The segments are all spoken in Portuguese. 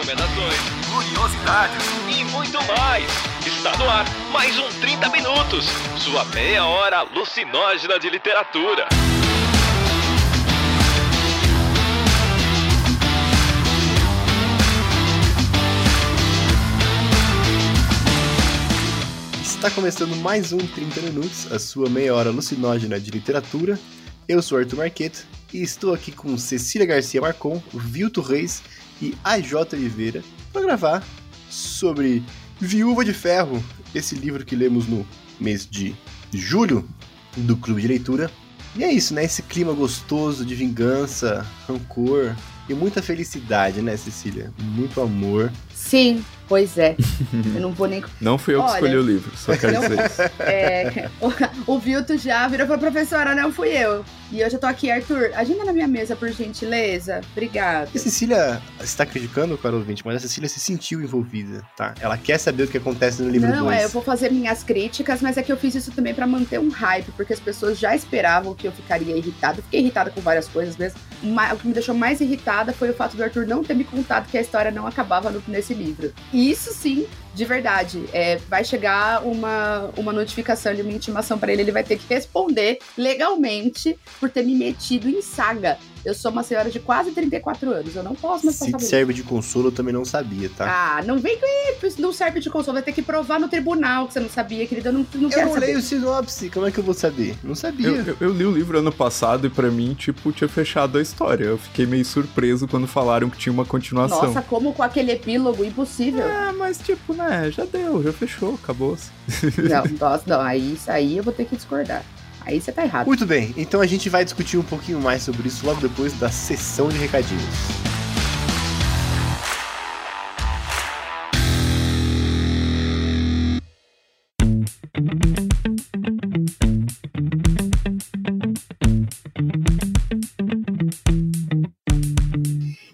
recomendações, curiosidades e muito mais. Está no ar mais um 30 Minutos, sua meia hora alucinógena de literatura. Está começando mais um 30 Minutos, a sua meia hora alucinógena de literatura. Eu sou Arthur Marqueto e estou aqui com Cecília Garcia Marcon, Vilto Reis e AJ Oliveira para gravar sobre Viúva de Ferro, esse livro que lemos no mês de julho do Clube de Leitura. E é isso, né? Esse clima gostoso de vingança, rancor e muita felicidade, né, Cecília? Muito amor. Sim, Pois é. Eu não vou nem. Não fui eu que escolhi o livro, só quero não, dizer isso. É, o, o Vilto já virou pra professora, não fui eu. E eu já tô aqui, Arthur, agenda na minha mesa, por gentileza. Obrigada. A Cecília está criticando para o ouvinte, mas a Cecília se sentiu envolvida, tá? Ela quer saber o que acontece no livro Não, dois. é, eu vou fazer minhas críticas, mas é que eu fiz isso também para manter um hype, porque as pessoas já esperavam que eu ficaria irritada. Fiquei irritada com várias coisas mesmo. O que me deixou mais irritada foi o fato do Arthur não ter me contado que a história não acabava no, nesse livro. E isso sim de verdade. É, vai chegar uma, uma notificação de uma intimação para ele, ele vai ter que responder legalmente por ter me metido em saga. Eu sou uma senhora de quase 34 anos, eu não posso mais passar Se serve de consolo, eu também não sabia, tá? Ah, não vem com isso, não serve de consolo, vai ter que provar no tribunal que você não sabia, querida, eu não, não eu quero não saber. leio o sinopse, como é que eu vou saber? Não sabia. Eu, eu, eu li o livro ano passado e para mim, tipo, tinha fechado a história. Eu fiquei meio surpreso quando falaram que tinha uma continuação. Nossa, como com aquele epílogo impossível. É, mas tipo, né, já deu, já fechou, acabou. Não, nossa, não, aí isso aí eu vou ter que discordar. Aí você tá errado. Muito bem, então a gente vai discutir um pouquinho mais sobre isso logo depois da sessão de recadinhos.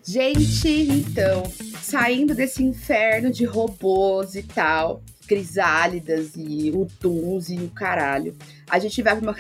Gente, então, saindo desse inferno de robôs e tal, crisálidas e utuns e o caralho. A gente vai pra uma.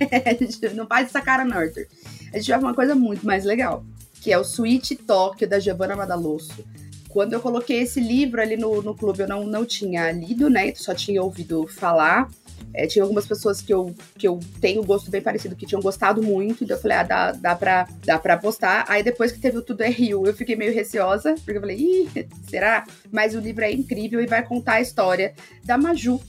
não faz essa cara, não, Arthur. A gente vai pra uma coisa muito mais legal, que é o Sweet Tóquio da Giovanna Madalosso. Quando eu coloquei esse livro ali no, no clube, eu não, não tinha lido, né? Só tinha ouvido falar. É, tinha algumas pessoas que eu, que eu tenho gosto bem parecido que tinham gostado muito, então eu falei, ah, dá, dá, pra, dá pra postar. Aí depois que teve o Tudo é Rio, eu fiquei meio receosa, porque eu falei, ih, será? Mas o livro é incrível e vai contar a história da Maju,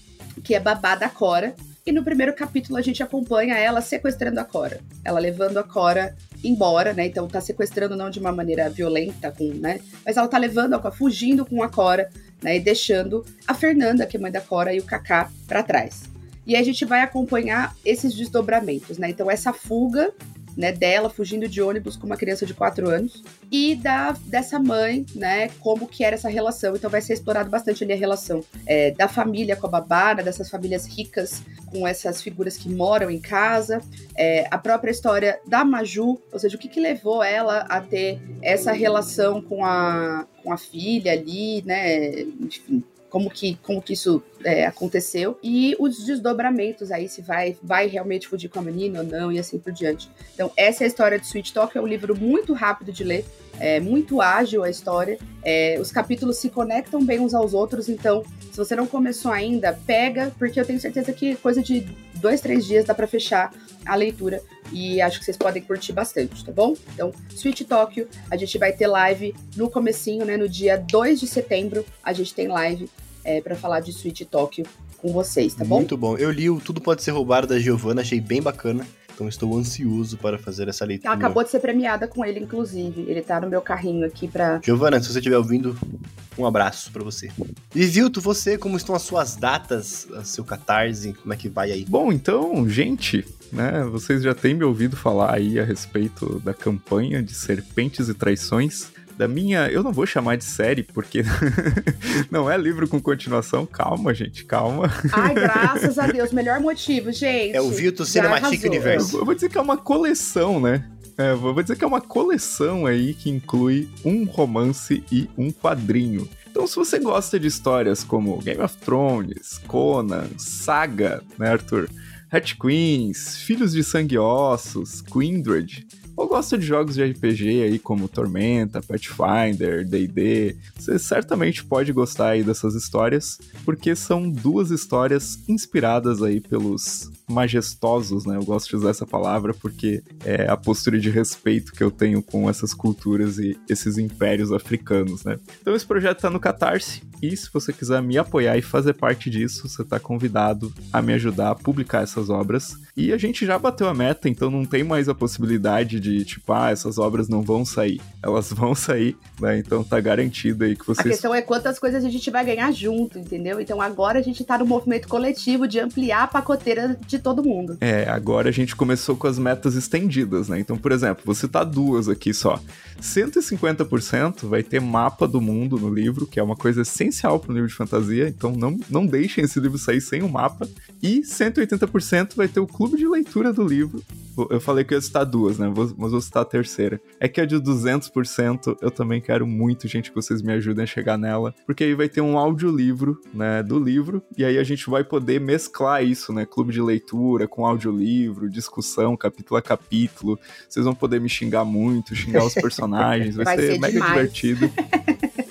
que é babá da Cora. E no primeiro capítulo a gente acompanha ela sequestrando a Cora. Ela levando a Cora embora, né? Então tá sequestrando não de uma maneira violenta, com, né? Mas ela tá levando a Cora, fugindo com a Cora, né? E deixando a Fernanda, que é mãe da Cora, e o Kaká para trás. E a gente vai acompanhar esses desdobramentos, né? Então, essa fuga né, dela fugindo de ônibus com uma criança de 4 anos e da dessa mãe, né, como que era essa relação. Então vai ser explorado bastante ali a relação é, da família com a babá, né, dessas famílias ricas com essas figuras que moram em casa, é, a própria história da Maju, ou seja, o que, que levou ela a ter essa relação com a, com a filha ali, né, enfim, como que, como que isso é, aconteceu e os desdobramentos aí, se vai, vai realmente fugir com a menina ou não e assim por diante. Então, essa é a história de Sweet Talk, é um livro muito rápido de ler, é muito ágil a história, é, os capítulos se conectam bem uns aos outros, então, se você não começou ainda, pega, porque eu tenho certeza que coisa de dois, três dias dá para fechar a leitura e acho que vocês podem curtir bastante, tá bom? Então, Sweet Tóquio, a gente vai ter live no comecinho, né, no dia 2 de setembro, a gente tem live é, para falar de Sweet Tóquio com vocês, tá bom? Muito bom. Eu li o Tudo Pode Ser Roubado da Giovanna, achei bem bacana. Então estou ansioso para fazer essa leitura. Ela acabou de ser premiada com ele, inclusive. Ele tá no meu carrinho aqui pra. Giovana, se você estiver ouvindo, um abraço para você. E Vilto, você, como estão as suas datas, seu catarse? Como é que vai aí? Bom, então, gente, né? Vocês já têm me ouvido falar aí a respeito da campanha de Serpentes e Traições da minha. Eu não vou chamar de série, porque não é livro com continuação. Calma, gente, calma. Ai, graças a Deus. Melhor motivo, gente. É o Vilto Cinematic Universe. Eu vou dizer que é uma coleção, né? É, vou dizer que é uma coleção aí que inclui um romance e um quadrinho. Então, se você gosta de histórias como Game of Thrones, Conan, Saga, né, Arthur? Hat Queens, Filhos de Sangue e Ossos, Quindred, ou gosta de jogos de RPG aí como Tormenta, Pathfinder, D&D, você certamente pode gostar aí dessas histórias, porque são duas histórias inspiradas aí pelos majestosos, né? Eu gosto de usar essa palavra porque é a postura de respeito que eu tenho com essas culturas e esses impérios africanos, né? Então esse projeto tá no Catarse e se você quiser me apoiar e fazer parte disso, você tá convidado a me ajudar a publicar essas obras. E a gente já bateu a meta, então não tem mais a possibilidade de, tipo, ah, essas obras não vão sair. Elas vão sair, né? Então tá garantido aí que vocês... A questão é quantas coisas a gente vai ganhar junto, entendeu? Então agora a gente tá no movimento coletivo de ampliar a pacoteira de todo mundo. É, agora a gente começou com as metas estendidas, né? Então, por exemplo, vou citar duas aqui só. 150% vai ter mapa do mundo no livro, que é uma coisa essencial para um livro de fantasia, então não, não deixem esse livro sair sem o um mapa. E 180% vai ter o clube de leitura do livro. Eu falei que eu ia citar duas, né? Mas vou citar a terceira. É que a de 200% eu também quero muito, gente, que vocês me ajudem a chegar nela, porque aí vai ter um audiolivro, né, do livro, e aí a gente vai poder mesclar isso, né? Clube de leitura com audiolivro, discussão, capítulo a capítulo. Vocês vão poder me xingar muito, xingar os personagens, vai, vai ser, ser, mega demais. divertido.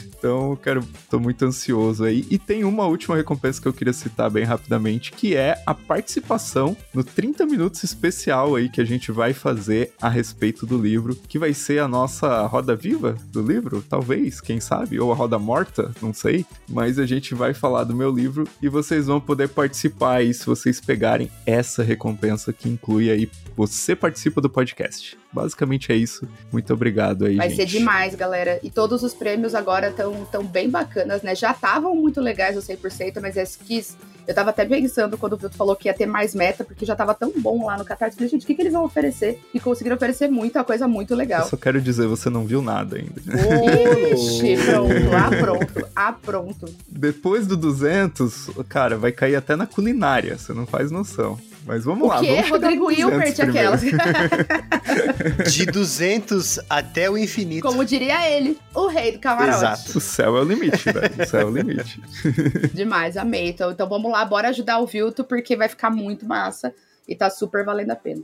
Então, quero, tô muito ansioso aí. E tem uma última recompensa que eu queria citar bem rapidamente, que é a participação no 30 minutos especial aí que a gente vai fazer a respeito do livro, que vai ser a nossa roda viva do livro, talvez, quem sabe, ou a roda morta, não sei, mas a gente vai falar do meu livro e vocês vão poder participar aí se vocês pegarem essa recompensa que inclui aí você participa do podcast. Basicamente é isso. Muito obrigado aí, Vai gente. ser demais, galera. E todos os prêmios agora estão tão bem bacanas, né? Já estavam muito legais o 100%, mas é que eu tava até pensando quando o Vilto falou que ia ter mais meta, porque já tava tão bom lá no Catarse. Falei, gente, o que, que eles vão oferecer? E conseguiram oferecer muita coisa muito legal. Eu só quero dizer, você não viu nada ainda. Ixi, pronto, ah, pronto, ah, pronto. Depois do 200, cara, vai cair até na culinária, você não faz noção. Mas vamos o lá. Quê? Vamos Rodrigo Hilbert, aquelas. De 200 até o infinito. Como diria ele, o rei do camarote. Exato. O céu é o limite, velho. O céu é o limite. Demais, amei. Então, então vamos lá, bora ajudar o Vilto, porque vai ficar muito massa e tá super valendo a pena.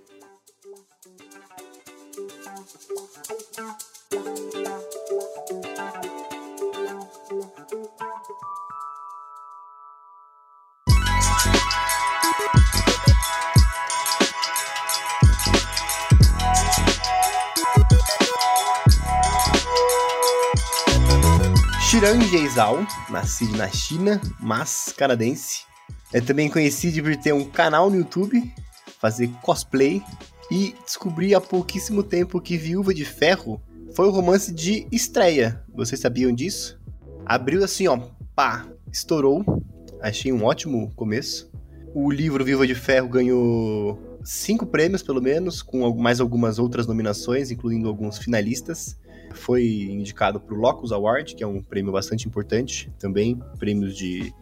Shiran Geizal, nascido na China, mas canadense. É também conhecido por ter um canal no YouTube, fazer cosplay e descobri há pouquíssimo tempo que Viúva de Ferro foi o romance de estreia. Vocês sabiam disso? Abriu assim, ó, pá, estourou. Achei um ótimo começo. O livro Viúva de Ferro ganhou cinco prêmios, pelo menos, com mais algumas outras nominações, incluindo alguns finalistas. Foi indicado para o Locus Award, que é um prêmio bastante importante também, prêmios de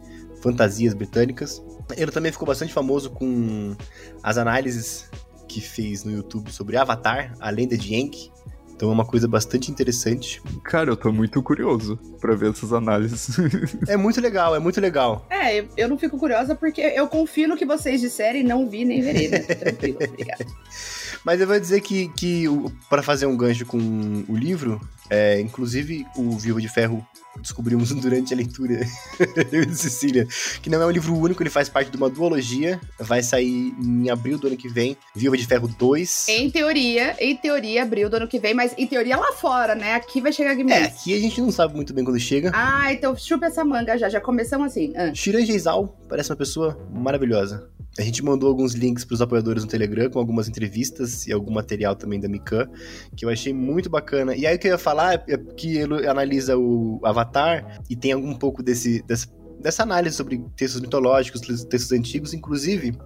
fantasias britânicas. Ele também ficou bastante famoso com as análises que fez no YouTube sobre Avatar, a lenda de Aang. Então é uma coisa bastante interessante. Cara, eu tô muito curioso para ver essas análises. é muito legal, é muito legal. É, eu não fico curiosa porque eu confio no que vocês disserem, não vi nem verei, né? Tranquilo, obrigado. Mas eu vou dizer que, que para fazer um gancho com o livro, é, inclusive o Viúva de Ferro descobrimos durante a leitura, eu e Cecília, que não é um livro único, ele faz parte de uma duologia, vai sair em abril do ano que vem, Viúva de Ferro 2. Em teoria, em teoria, abril do ano que vem, mas em teoria lá fora, né? Aqui vai chegar Guimarães. É, aqui a gente não sabe muito bem quando chega. Ah, então chupa essa manga já, já começamos assim. Ah. Shiran Geizal parece uma pessoa maravilhosa. A gente mandou alguns links para os apoiadores no Telegram com algumas entrevistas e algum material também da Mikan, que eu achei muito bacana. E aí o que eu ia falar é que ele analisa o Avatar e tem algum pouco desse, dessa, dessa análise sobre textos mitológicos, textos antigos, inclusive,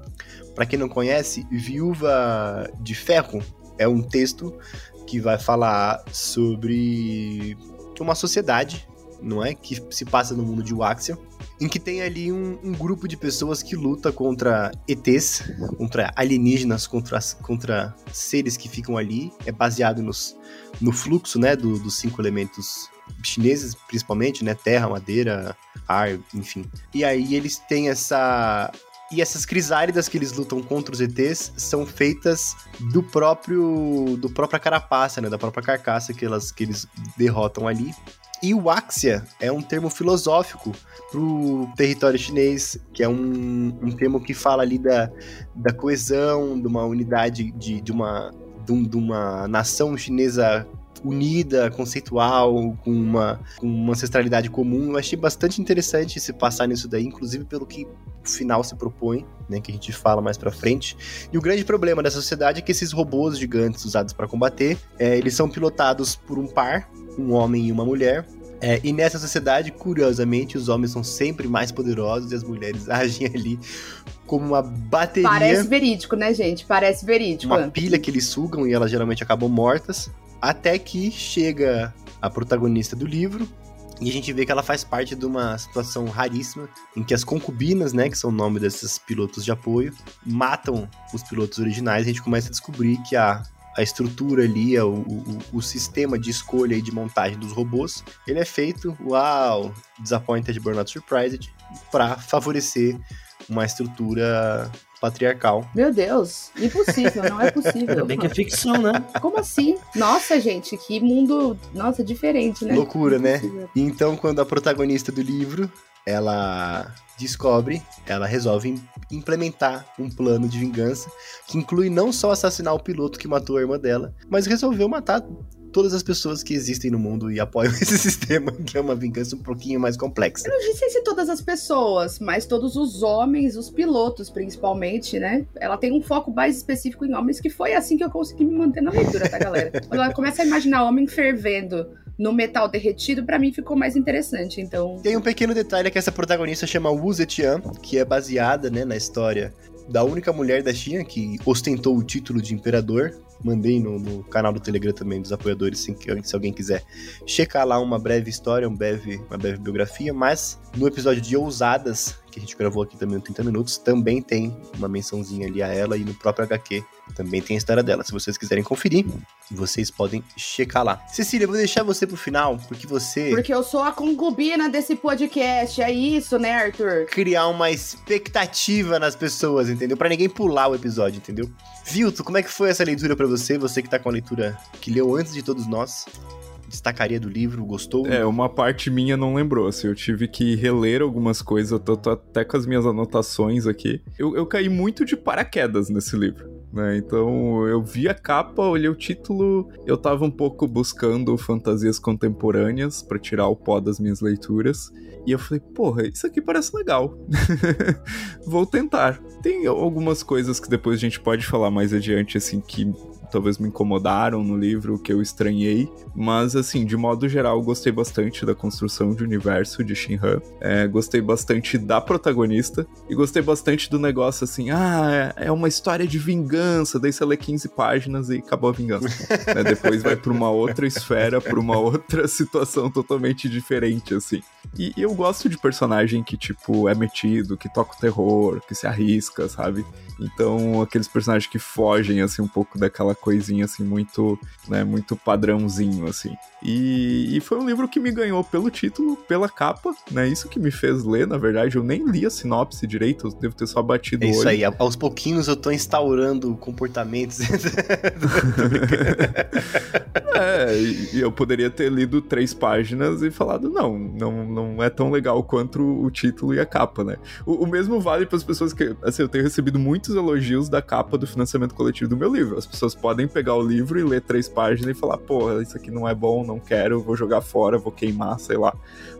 para quem não conhece, Viúva de Ferro é um texto que vai falar sobre uma sociedade não é? Que se passa no mundo de Waxia, em que tem ali um, um, grupo de pessoas que luta contra ETs, contra alienígenas, contra, contra seres que ficam ali. É baseado nos, no fluxo, né, do, dos cinco elementos chineses, principalmente, né, terra, madeira, ar, enfim. E aí eles têm essa E essas crisálidas que eles lutam contra os ETs são feitas do próprio do própria carapaça, né, da própria carcaça que elas que eles derrotam ali. E o Axia é um termo filosófico pro território chinês, que é um, um termo que fala ali da, da coesão, de uma unidade de, de, uma, de uma nação chinesa unida, conceitual, com uma, com uma ancestralidade comum. Eu achei bastante interessante se passar nisso daí, inclusive pelo que o final se propõe, né, que a gente fala mais pra frente. E o grande problema dessa sociedade é que esses robôs gigantes usados para combater, é, eles são pilotados por um par, um homem e uma mulher, é, e nessa sociedade, curiosamente, os homens são sempre mais poderosos e as mulheres agem ali como uma bateria. Parece verídico, né, gente? Parece verídico. Uma pilha que eles sugam e elas geralmente acabam mortas. Até que chega a protagonista do livro. E a gente vê que ela faz parte de uma situação raríssima em que as concubinas, né, que são o nome desses pilotos de apoio, matam os pilotos originais. A gente começa a descobrir que a a estrutura ali, o, o, o, sistema de escolha e de montagem dos robôs, ele é feito, uau, disappointed but not surprised, para favorecer uma estrutura patriarcal. Meu Deus, impossível, não é possível. Ainda bem que é ficção, né? Como assim? Nossa, gente, que mundo, nossa, diferente, né? Loucura, né? Então, quando a protagonista do livro, ela descobre, ela resolve implementar um plano de vingança que inclui não só assassinar o piloto que matou a irmã dela, mas resolveu matar todas as pessoas que existem no mundo e apoiam esse sistema, que é uma vingança um pouquinho mais complexa. Eu não disse se todas as pessoas, mas todos os homens, os pilotos principalmente, né? Ela tem um foco mais específico em homens, que foi assim que eu consegui me manter na leitura, tá, galera? Quando ela começa a imaginar homem fervendo no metal derretido, para mim ficou mais interessante, então... Tem um pequeno detalhe que essa protagonista chama Wu Zetian, que é baseada, né, na história da única mulher da China que ostentou o título de imperador. Mandei no, no canal do Telegram também dos apoiadores, se, se, alguém quiser checar lá uma breve história, um breve, uma breve biografia. Mas no episódio de Ousadas, que a gente gravou aqui também no 30 Minutos, também tem uma mençãozinha ali a ela e no próprio HQ também tem a história dela. Se vocês quiserem conferir, vocês podem checar lá. Cecília, eu vou deixar você pro final, porque você. Porque eu sou a concubina desse podcast, é isso, né, Arthur? Criar uma expectativa nas pessoas, entendeu? Para ninguém pular o episódio, entendeu? Vilto, como é que foi essa leitura para você? Você que tá com a leitura que leu antes de todos nós destacaria do livro? Gostou? É, uma parte minha não lembrou, assim, eu tive que reler algumas coisas, eu tô, tô até com as minhas anotações aqui. Eu, eu caí muito de paraquedas nesse livro né? Então eu vi a capa, olhei o título, eu tava um pouco buscando fantasias contemporâneas para tirar o pó das minhas leituras. E eu falei, porra, isso aqui parece legal. Vou tentar. Tem algumas coisas que depois a gente pode falar mais adiante, assim, que talvez me incomodaram no livro, que eu estranhei. Mas, assim, de modo geral, gostei bastante da construção de universo de Shinhan. É, gostei bastante da protagonista. E gostei bastante do negócio, assim, ah, é, é uma história de vingança. Daí você lê 15 páginas e acabou a vingança. né? Depois vai pra uma outra esfera, pra uma outra situação totalmente diferente, assim. E, eu gosto de personagem que, tipo, é metido, que toca o terror, que se arrisca, sabe? Então, aqueles personagens que fogem, assim, um pouco daquela coisinha, assim, muito, né, muito padrãozinho, assim. E, e, foi um livro que me ganhou pelo título, pela capa, né? Isso que me fez ler, na verdade. Eu nem li a sinopse direito, eu devo ter só batido é o isso aí, aos pouquinhos eu tô instaurando comportamentos. é, e eu poderia ter lido três páginas e falado, não, não, não é tão legal quanto o título e a capa, né? O, o mesmo vale para as pessoas que, assim, eu tenho recebido muitos elogios da capa do financiamento coletivo do meu livro. As pessoas podem pegar o livro e ler três páginas e falar, pô, isso aqui não é bom, não quero, vou jogar fora, vou queimar, sei lá,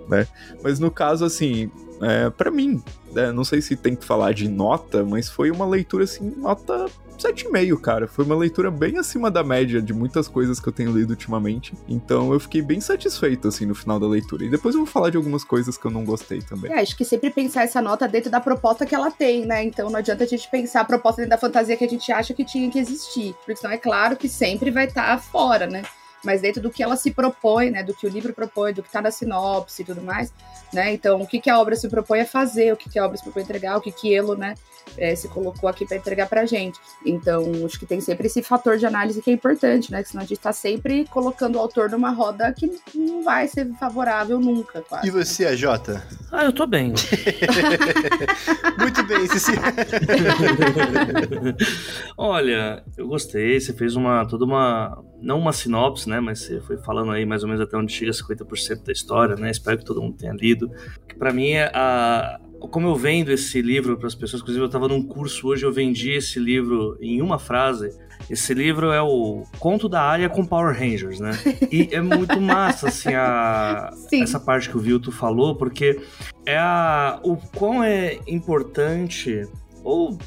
né? Mas no caso, assim, é, para mim, né, não sei se tem que falar de nota, mas foi uma leitura, assim, nota 7,5, cara. Foi uma leitura bem acima da média de muitas coisas que eu tenho lido ultimamente. Então eu fiquei bem satisfeito, assim, no final da leitura. E depois eu vou falar de algumas coisas que eu não gostei também. É, acho que sempre pensar essa nota dentro da proposta que ela tem, né? Então não adianta a gente pensar a proposta dentro da fantasia que a gente acha que tinha que existir. Porque senão é claro que sempre vai estar tá fora, né? Mas dentro do que ela se propõe, né? Do que o livro propõe, do que está na sinopse e tudo mais, né? Então, o que, que a obra se propõe a fazer, o que, que a obra se propõe a entregar, o que, que Elo, né, é, se colocou aqui para entregar pra gente. Então, acho que tem sempre esse fator de análise que é importante, né? Que senão a gente está sempre colocando o autor numa roda que não vai ser favorável nunca, quase. E você, a Jota? Ah, eu tô bem. Muito bem, Ceci. Olha, eu gostei, você fez uma toda uma não uma sinopse, né, mas você foi falando aí mais ou menos até onde chega 50% da história, né? Espero que todo mundo tenha lido. Para mim é a como eu vendo esse livro para as pessoas, inclusive eu estava num curso hoje, eu vendi esse livro em uma frase. Esse livro é o Conto da Área com Power Rangers, né? E é muito massa, assim, a, essa parte que o Vilto falou, porque é a, o quão é importante ou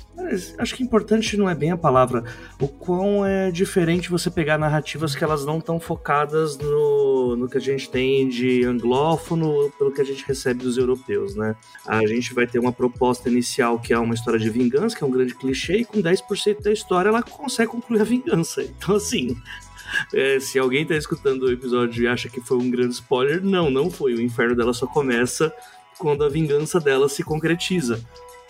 acho que importante não é bem a palavra, o quão é diferente você pegar narrativas que elas não estão focadas no, no que a gente tem de anglófono pelo que a gente recebe dos europeus, né? A gente vai ter uma proposta inicial que é uma história de vingança, que é um grande clichê, e com 10% da história ela consegue concluir a vingança. Então, assim, é, se alguém está escutando o episódio e acha que foi um grande spoiler, não, não foi. O inferno dela só começa quando a vingança dela se concretiza.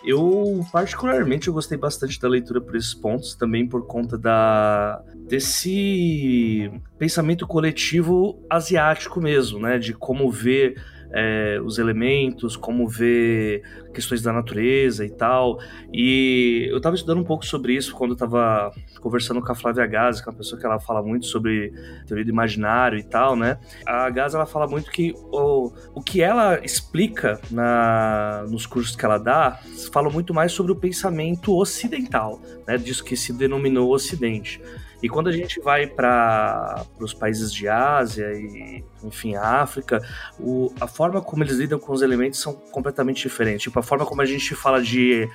Eu, particularmente, eu gostei bastante da leitura por esses pontos, também por conta da desse pensamento coletivo asiático mesmo, né? De como ver é, os elementos, como ver questões da natureza e tal. E eu estava estudando um pouco sobre isso quando eu estava conversando com a Flávia Gazi, que é uma pessoa que ela fala muito sobre teoria do imaginário e tal, né? A Gazi ela fala muito que o, o que ela explica na, nos cursos que ela dá fala muito mais sobre o pensamento ocidental, né? Disso que se denominou Ocidente. E quando a gente vai para os países de Ásia e, enfim, África, o, a forma como eles lidam com os elementos são completamente diferentes. Tipo, a forma como a gente fala de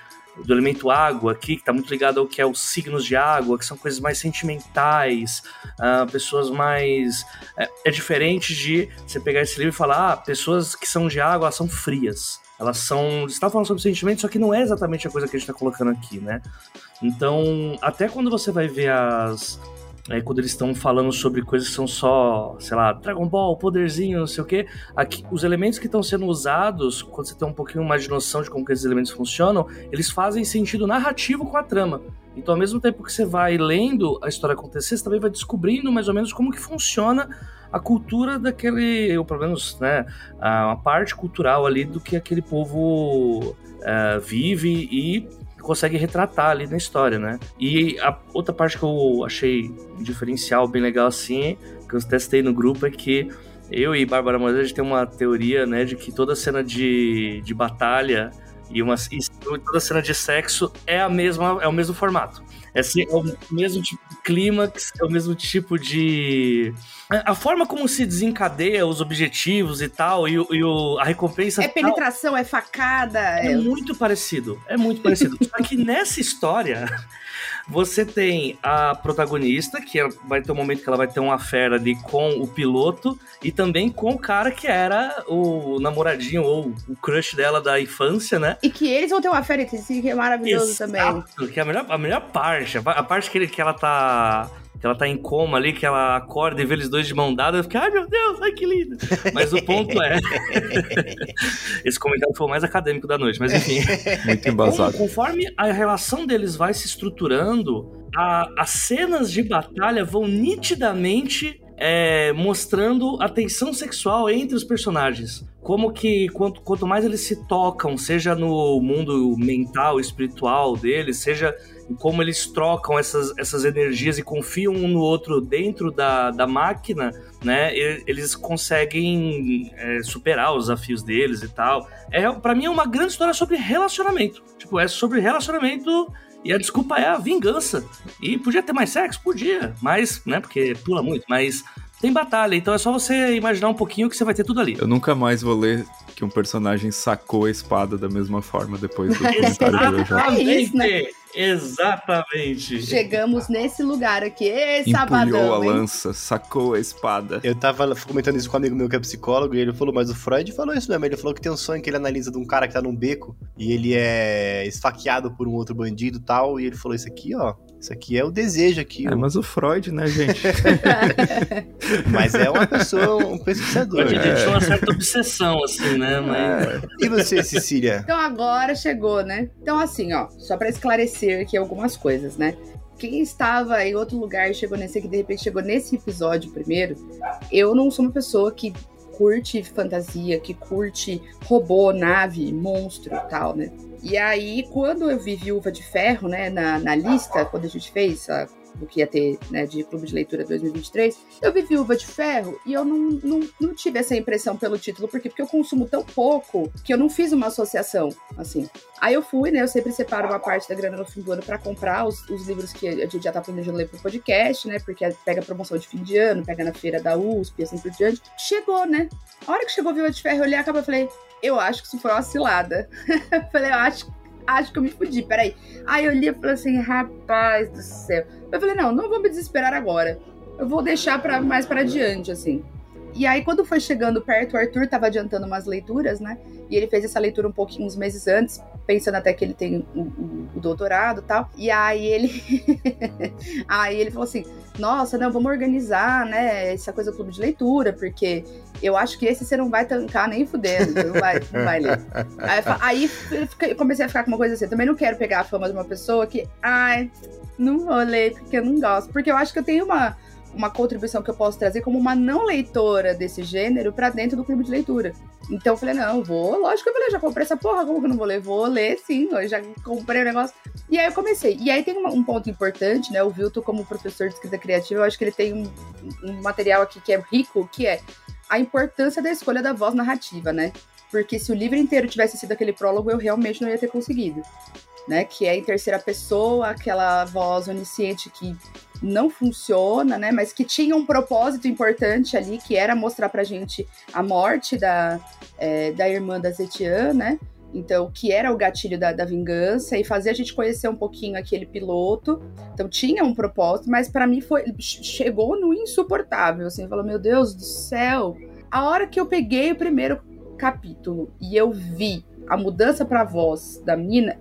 do elemento água aqui, que está muito ligado ao que é os signos de água, que são coisas mais sentimentais, uh, pessoas mais. É, é, diferente de você pegar esse livro e falar, ah, pessoas que são de água, elas são frias. Elas são. Você está falando sobre sentimentos, só que não é exatamente a coisa que a gente está colocando aqui, né? Então, até quando você vai ver as. É, quando eles estão falando sobre coisas que são só, sei lá, Dragon Ball, poderzinho, não sei o quê, aqui, os elementos que estão sendo usados, quando você tem um pouquinho mais de noção de como que esses elementos funcionam, eles fazem sentido narrativo com a trama. Então, ao mesmo tempo que você vai lendo a história acontecer, você também vai descobrindo mais ou menos como que funciona a cultura daquele, ou pelo menos, né, a parte cultural ali do que aquele povo uh, vive e consegue retratar ali na história, né? E a outra parte que eu achei diferencial bem legal assim, que eu testei no grupo, é que eu e Bárbara Moisés a gente tem uma teoria, né, de que toda cena de, de batalha e, uma, e toda cena de sexo é a mesma, é o mesmo formato. É, assim, é o mesmo tipo de clímax, é o mesmo tipo de. A forma como se desencadeia os objetivos e tal, e, e o, a recompensa. É penetração, tal, é facada. É, é muito parecido. É muito parecido. Só que nessa história. Você tem a protagonista, que vai ter um momento que ela vai ter uma fera ali com o piloto e também com o cara que era o namoradinho ou o crush dela da infância, né? E que eles vão ter uma fera, que é maravilhoso Exato, também. Que é a melhor, a melhor parte. A parte que, ele, que ela tá que ela tá em coma ali, que ela acorda e vê eles dois de mão dada, eu fico, ai meu Deus, ai que lindo. Mas o ponto é. Esse comentário foi o mais acadêmico da noite, mas enfim. Muito embasado. Conforme a relação deles vai se estruturando, a, as cenas de batalha vão nitidamente é, mostrando a tensão sexual entre os personagens. Como que quanto, quanto mais eles se tocam, seja no mundo mental, espiritual deles, seja como eles trocam essas, essas energias e confiam um no outro dentro da, da máquina, né? Eles conseguem é, superar os desafios deles e tal. É, para mim é uma grande história sobre relacionamento. Tipo, é sobre relacionamento e a desculpa é a vingança. E podia ter mais sexo? Podia, mas, né, porque pula muito, mas tem batalha, então é só você imaginar um pouquinho que você vai ter tudo ali. Eu nunca mais vou ler que um personagem sacou a espada da mesma forma depois do comentário do É isso, né? Exatamente. Chegamos nesse lugar aqui. Empulhou sabadão, a hein? lança, sacou a espada. Eu tava comentando isso com um amigo meu que é psicólogo e ele falou, mas o Freud falou isso mesmo. Ele falou que tem um sonho que ele analisa de um cara que tá num beco e ele é esfaqueado por um outro bandido e tal. E ele falou: Isso aqui, ó, isso aqui é o desejo aqui. É, ó. mas o Freud, né, gente? Mas é uma pessoa, um pesquisador. A gente né? tinha uma certa obsessão, assim, né? Mas... E você, Cecília? Então agora chegou, né? Então assim, ó, só pra esclarecer aqui algumas coisas, né? Quem estava em outro lugar e chegou nesse aqui, de repente chegou nesse episódio primeiro, eu não sou uma pessoa que curte fantasia, que curte robô, nave, monstro e tal, né? E aí, quando eu vi Viúva de Ferro, né, na, na lista, quando a gente fez a, o que ia ter, né, de Clube de Leitura 2023, eu vi Viúva de Ferro e eu não, não, não tive essa impressão pelo título, por quê? Porque eu consumo tão pouco que eu não fiz uma associação, assim. Aí eu fui, né, eu sempre separo uma parte da grana no fim do ano para comprar os, os, livros que a gente já tá planejando ler pro podcast, né, porque pega promoção de fim de ano, pega na feira da USP, assim por diante. Chegou, né? A hora que chegou Viúva de Ferro, eu olhei a capa e falei, eu acho que isso foi uma cilada. eu falei, eu acho, acho que eu me fudi, peraí. Aí eu li e falei assim, rapaz do céu. Eu falei, não, não vou me desesperar agora. Eu vou deixar para mais para adiante, assim. E aí, quando foi chegando perto, o Arthur tava adiantando umas leituras, né? E ele fez essa leitura um pouquinho, uns meses antes, pensando até que ele tem o, o, o doutorado e tal. E aí ele. aí ele falou assim: Nossa, não, vamos organizar, né? Essa coisa do clube de leitura, porque eu acho que esse você não vai tancar nem fudendo, você não vai, não vai ler. Aí, aí eu comecei a ficar com uma coisa assim: eu também não quero pegar a fama de uma pessoa que, ai, não vou ler porque eu não gosto. Porque eu acho que eu tenho uma uma contribuição que eu posso trazer como uma não leitora desse gênero para dentro do clube de leitura. Então eu falei, não, vou, lógico que eu falei, já comprei essa porra, como que eu não vou ler? Vou ler sim, eu já comprei o negócio. E aí eu comecei. E aí tem um, ponto importante, né? O Vilton, como professor de escrita criativa, eu acho que ele tem um, um material aqui que é rico, que é a importância da escolha da voz narrativa, né? Porque se o livro inteiro tivesse sido aquele prólogo, eu realmente não ia ter conseguido. Né, que é em terceira pessoa, aquela voz onisciente que não funciona, né? Mas que tinha um propósito importante ali, que era mostrar pra gente a morte da, é, da irmã da Zetian, né? Então, que era o gatilho da, da, vingança e fazer a gente conhecer um pouquinho aquele piloto. Então, tinha um propósito, mas para mim foi chegou no insuportável. Assim, falou: Meu Deus do céu. A hora que eu peguei o primeiro capítulo e eu vi a mudança para voz da menina,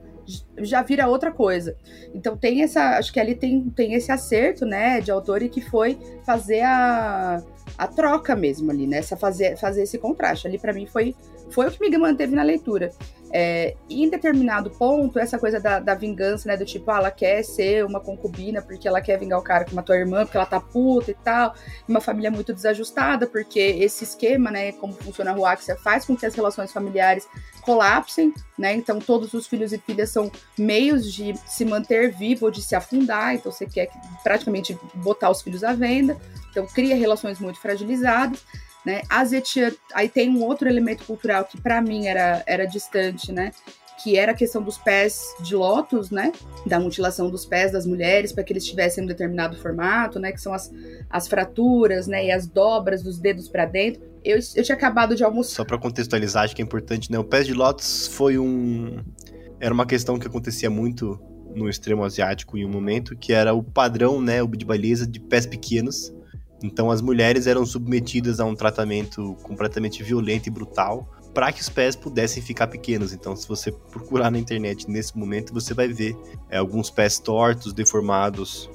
já vira outra coisa. Então tem essa, acho que ali tem, tem esse acerto, né, de autor e que foi fazer a, a troca mesmo ali, né, essa fazer, fazer esse contraste. Ali para mim foi, foi o que me manteve na leitura. É, em determinado ponto, essa coisa da, da, vingança, né? Do tipo, ah, ela quer ser uma concubina porque ela quer vingar o cara que matou a irmã, porque ela tá puta e tal. Uma família muito desajustada, porque esse esquema, né? Como funciona a Ruáxia, faz com que as relações familiares colapsem, né? Então, todos os filhos e filhas são meios de se manter vivo ou de se afundar. Então, você quer praticamente botar os filhos à venda. Então, cria relações muito fragilizadas. Né? A Zetia, aí tem um outro elemento cultural que para mim era, era distante, né? Que era a questão dos pés de lótus, né? Da mutilação dos pés das mulheres para que eles tivessem um determinado formato, né? Que são as, as fraturas, né? E as dobras dos dedos para dentro. Eu, eu tinha acabado de almoçar. Só para contextualizar, acho que é importante, né? O pés de lótus foi um. Era uma questão que acontecia muito no extremo asiático em um momento, que era o padrão, né? O de beleza de pés pequenos então as mulheres eram submetidas a um tratamento completamente violento e brutal para que os pés pudessem ficar pequenos. Então, se você procurar na internet nesse momento, você vai ver é, alguns pés tortos, deformados.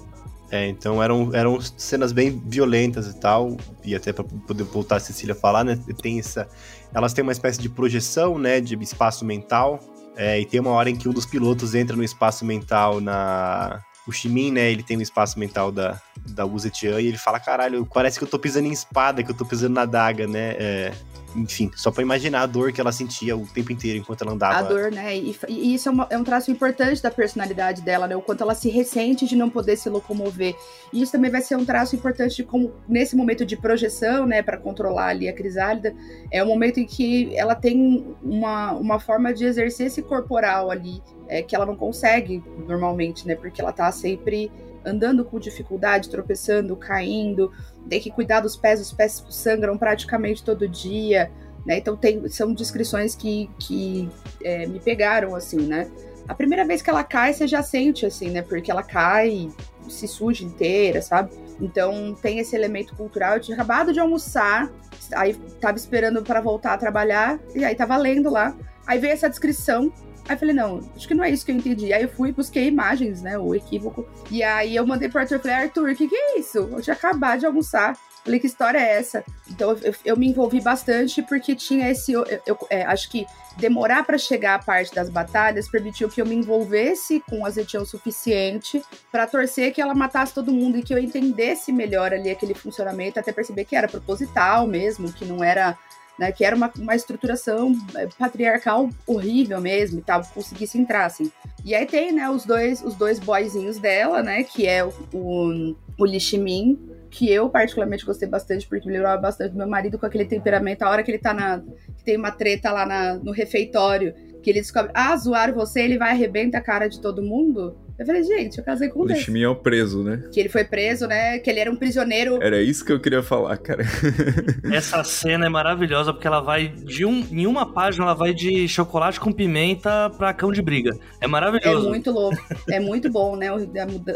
É, então eram, eram cenas bem violentas e tal. E até para poder voltar a Cecília falar, né? Tem essa, elas têm uma espécie de projeção, né? De espaço mental. É, e tem uma hora em que um dos pilotos entra no espaço mental na, o Shimin, né, ele tem um espaço mental da, da Wu e ele fala, caralho, parece que eu tô pisando em espada, que eu tô pisando na daga, né? É, enfim, só pra imaginar a dor que ela sentia o tempo inteiro enquanto ela andava. A dor, né? E, e isso é, uma, é, um traço importante da personalidade dela, né? O quanto ela se ressente de não poder se locomover. E isso também vai ser um traço importante de como, nesse momento de projeção, né, para controlar ali a crisálida, é um momento em que ela tem uma, uma forma de exercer esse corporal ali, é, que ela não consegue normalmente, né? Porque ela tá sempre andando com dificuldade, tropeçando, caindo, tem que cuidar dos pés, os pés sangram praticamente todo dia, né? Então tem, são descrições que, que é, me pegaram, assim, né? A primeira vez que ela cai, você já sente, assim, né? Porque ela cai, se suja inteira, sabe? Então tem esse elemento cultural. Eu tinha acabado de almoçar, aí tava esperando para voltar a trabalhar, e aí tava lendo lá. Aí veio essa descrição Aí eu falei, não, acho que não é isso que eu entendi. Aí eu fui, busquei imagens, né, o equívoco. E aí eu mandei pro Arthur, falei, Arthur, o que que é isso? Eu tinha acabado de almoçar. Falei, que história é essa? Então eu, eu me envolvi bastante porque tinha esse. Eu, eu é, acho que demorar para chegar à parte das batalhas permitiu que eu me envolvesse com a Zetian o suficiente para torcer que ela matasse todo mundo e que eu entendesse melhor ali aquele funcionamento, até perceber que era proposital mesmo, que não era. Né, que era uma, uma estruturação é, patriarcal horrível mesmo e tal, conseguisse entrar, assim. E aí tem, né, os dois, os dois boyzinhos dela, né, que é o, o, o Li Shimin, que eu particularmente gostei bastante, porque me lembrava bastante do meu marido com aquele temperamento. A hora que ele tá na. que tem uma treta lá na, no refeitório, que ele descobre, ah, zoaram você, ele vai arrebenta a cara de todo mundo. Eu falei, gente, eu casei com o um é o preso, né? Que ele foi preso, né? Que ele era um prisioneiro. Era isso que eu queria falar, cara. Essa cena é maravilhosa porque ela vai de um. Em uma página, ela vai de chocolate com pimenta pra cão de briga. É maravilhoso. É muito louco. É muito bom, né?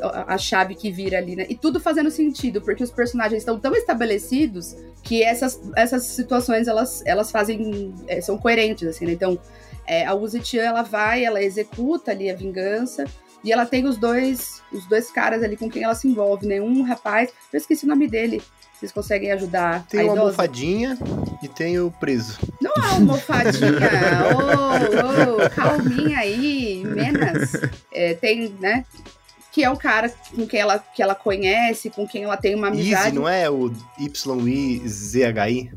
A, a chave que vira ali, né? E tudo fazendo sentido, porque os personagens estão tão estabelecidos que essas, essas situações elas, elas fazem. É, são coerentes, assim, né? Então, é, a Uzetian, ela vai, ela executa ali a vingança. E ela tem os dois, os dois caras ali com quem ela se envolve, né? Um rapaz, eu esqueci o nome dele. Vocês conseguem ajudar? Tem uma almofadinha e tem o preso. Não é almofadinha! Ô, oh, oh, calminha aí, menos. É, tem, né? Que é o cara com quem ela, que ela conhece, com quem ela tem uma amizade. Easy, não é o YIZHI?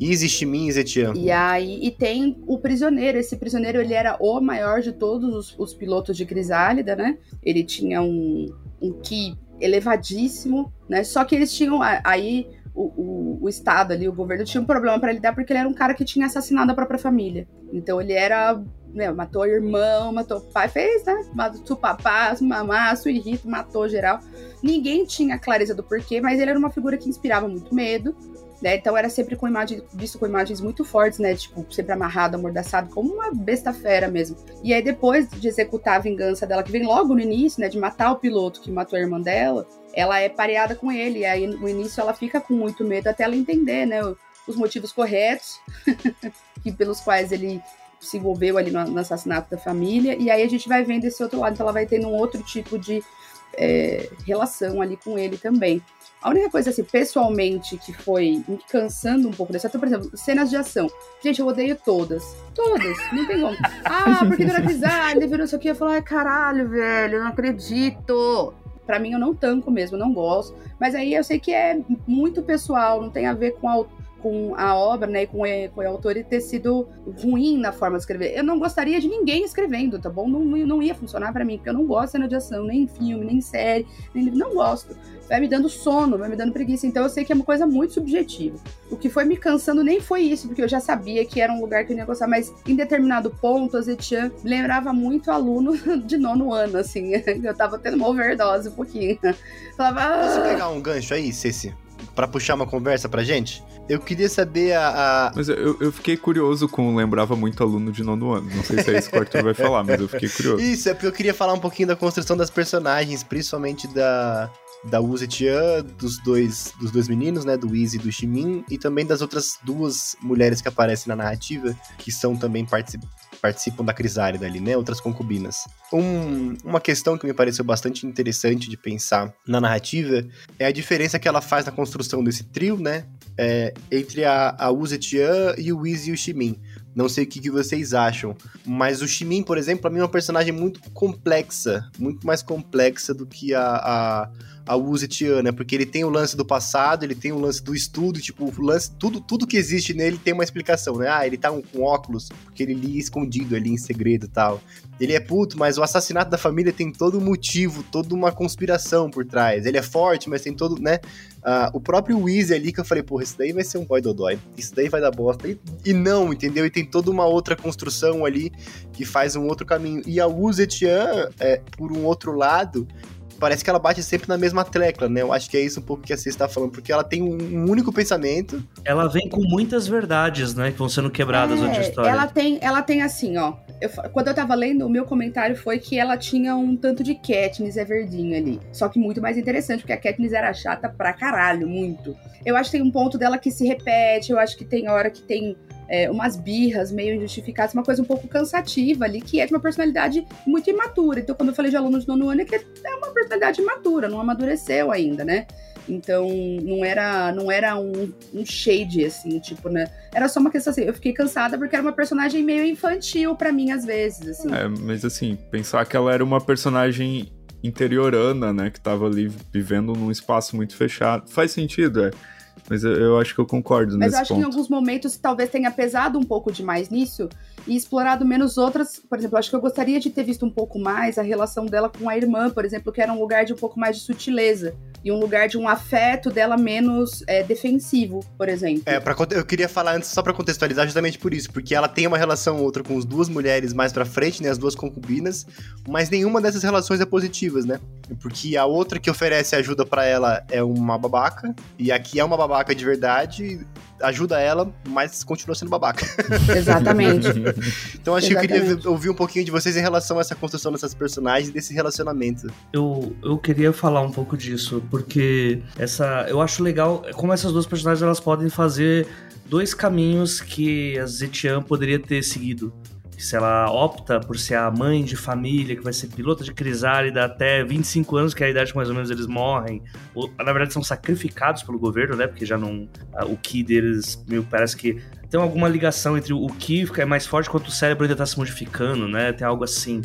Easy Shimin Zetian. E aí, e tem o prisioneiro. Esse prisioneiro, ele era o maior de todos os, os pilotos de Crisálida, né? Ele tinha um, um ki elevadíssimo, né? Só que eles tinham aí o, o, o, Estado ali, o governo tinha um problema para lidar porque ele era um cara que tinha assassinado a própria família. Então ele era, né, matou o irmão, matou o pai, fez, né? Matou o papá, mamá, Suirito, matou geral. Ninguém tinha clareza do porquê, mas ele era uma figura que inspirava muito medo né? Então era sempre com imagem, visto com imagens muito fortes, né? Tipo, sempre amarrado, amordaçado, como uma besta fera mesmo. E aí, depois de executar a vingança dela, que vem logo no início, né? De matar o piloto que matou a irmã dela, ela é pareada com ele. E aí, no início, ela fica com muito medo até ela entender, né? Os motivos corretos que, pelos quais ele se envolveu ali no, no, assassinato da família. E aí a gente vai vendo esse outro lado. Então ela vai tendo um outro tipo de é, relação ali com ele também. A única coisa, assim, pessoalmente, que foi me cansando um pouco dessa, então, por exemplo, cenas de ação. Gente, eu odeio todas. Todas. Não tem como. Ah, porque na ele virou isso aqui. Eu falo, ai, caralho, velho, eu não acredito. Pra mim, eu não tanco mesmo, não gosto. Mas aí eu sei que é muito pessoal, não tem a ver com a com a obra, né, com, com o autor ter sido ruim na forma de escrever. Eu não gostaria de ninguém escrevendo, tá bom? Não, não ia funcionar para mim, porque eu não gosto de cena de ação, nem em filme, nem em série, nem não gosto. Vai me dando sono, vai me dando preguiça. Então eu sei que é uma coisa muito subjetiva. O que foi me cansando nem foi isso, porque eu já sabia que era um lugar que eu ia gostar, mas em determinado ponto, a Zetian lembrava muito aluno de nono ano, assim. Eu tava tendo uma overdose um pouquinho. Falava. Ah... Posso pegar um gancho aí, Ceci? Para puxar uma conversa pra gente? Eu queria saber a. a... Mas eu, eu fiquei curioso com lembrava muito aluno de nono ano. Não sei se é isso que o Arthur vai falar, mas eu fiquei curioso. Isso, é porque eu queria falar um pouquinho da construção das personagens, principalmente da, da Wu Zetian, dos dois, dos dois meninos, né, do Easy e do Ximin, e também das outras duas mulheres que aparecem na narrativa, que são também particip, participam da crisálida ali, né, outras concubinas. Um, uma questão que me pareceu bastante interessante de pensar na narrativa é a diferença que ela faz na construção desse trio, né, é, entre a, a Wu Zetian e o Easy e o Ximin. Não sei o que, que, vocês acham. Mas o Ximin, por exemplo, pra mim é uma personagem muito complexa. Muito mais complexa do que a, a, a Wuzetian, né? Porque ele tem o lance do passado, ele tem o lance do estudo, tipo, o lance, tudo, tudo que existe nele tem uma explicação, né? Ah, ele tá um, com óculos, porque ele lia escondido ali em segredo e tal. Ele é puto, mas o assassinato da família tem todo um motivo, toda uma conspiração por trás. Ele é forte, mas tem todo, né? Uh, o próprio Weezy ali que eu falei, porra, isso daí vai ser um boy dodói. Isso daí vai dar bosta. E, e, não, entendeu? E tem toda uma outra construção ali que faz um outro caminho. E a Wu Zetian, é, por um outro lado, parece que ela bate sempre na mesma tecla, né? Eu acho que é isso um pouco que a Cê está falando, porque ela tem um, único pensamento. Ela vem com muitas verdades, né? Que vão sendo quebradas é, durante a história. Ela tem, ela tem assim, ó. Eu, quando eu tava lendo, o meu comentário foi que ela tinha um tanto de Katniss Everdeen ali. Só que muito mais interessante, porque a Katniss era chata pra caralho, muito. Eu acho que tem um ponto dela que se repete, eu acho que tem hora que tem é, umas birras meio injustificadas, uma coisa um pouco cansativa ali, que é de uma personalidade muito imatura. Então, quando eu falei de alunos de nono ano, é que é uma personalidade imatura, não amadureceu ainda, né? Então, não era, não era um, um shade, assim, tipo, né? Era só uma questão assim, eu fiquei cansada porque era uma personagem meio infantil para mim, às vezes, assim. É, mas assim, pensar que ela era uma personagem interiorana, né? Que tava ali vivendo num espaço muito fechado. Faz sentido, é. Mas eu, eu acho que eu concordo Mas nesse eu acho ponto. que em alguns momentos talvez tenha pesado um pouco demais nisso e explorado menos outras. Por exemplo, acho que eu gostaria de ter visto um pouco mais a relação dela com a irmã, por exemplo, que era um lugar de um pouco mais de sutileza. E um lugar de um afeto dela menos é, defensivo, por exemplo. É, pra, eu queria falar antes só pra contextualizar justamente por isso, porque ela tem uma relação ou outra com as duas mulheres mais pra frente, né, as duas concubinas, mas nenhuma dessas relações é positivas, né? Porque a outra que oferece ajuda pra ela é uma babaca, e aqui é uma babaca de verdade, ajuda ela, mas continua sendo babaca. Exatamente. Então acho que eu queria Exatamente. ouvir um pouquinho de vocês em relação a essa construção dessas personagens e desse relacionamento. Eu, eu queria falar um pouco disso, porque essa eu acho legal como essas duas personagens elas podem fazer dois caminhos que a Zetian poderia ter seguido. Se ela opta por ser a mãe de família, que vai ser pilota de crisálida até 25 anos, que é a idade que mais ou menos eles morrem, ou, na verdade são sacrificados pelo governo, né? Porque já não. o Ki deles, meio parece que tem alguma ligação entre o que é mais forte quanto o cérebro ainda tá se modificando, né? Tem algo assim.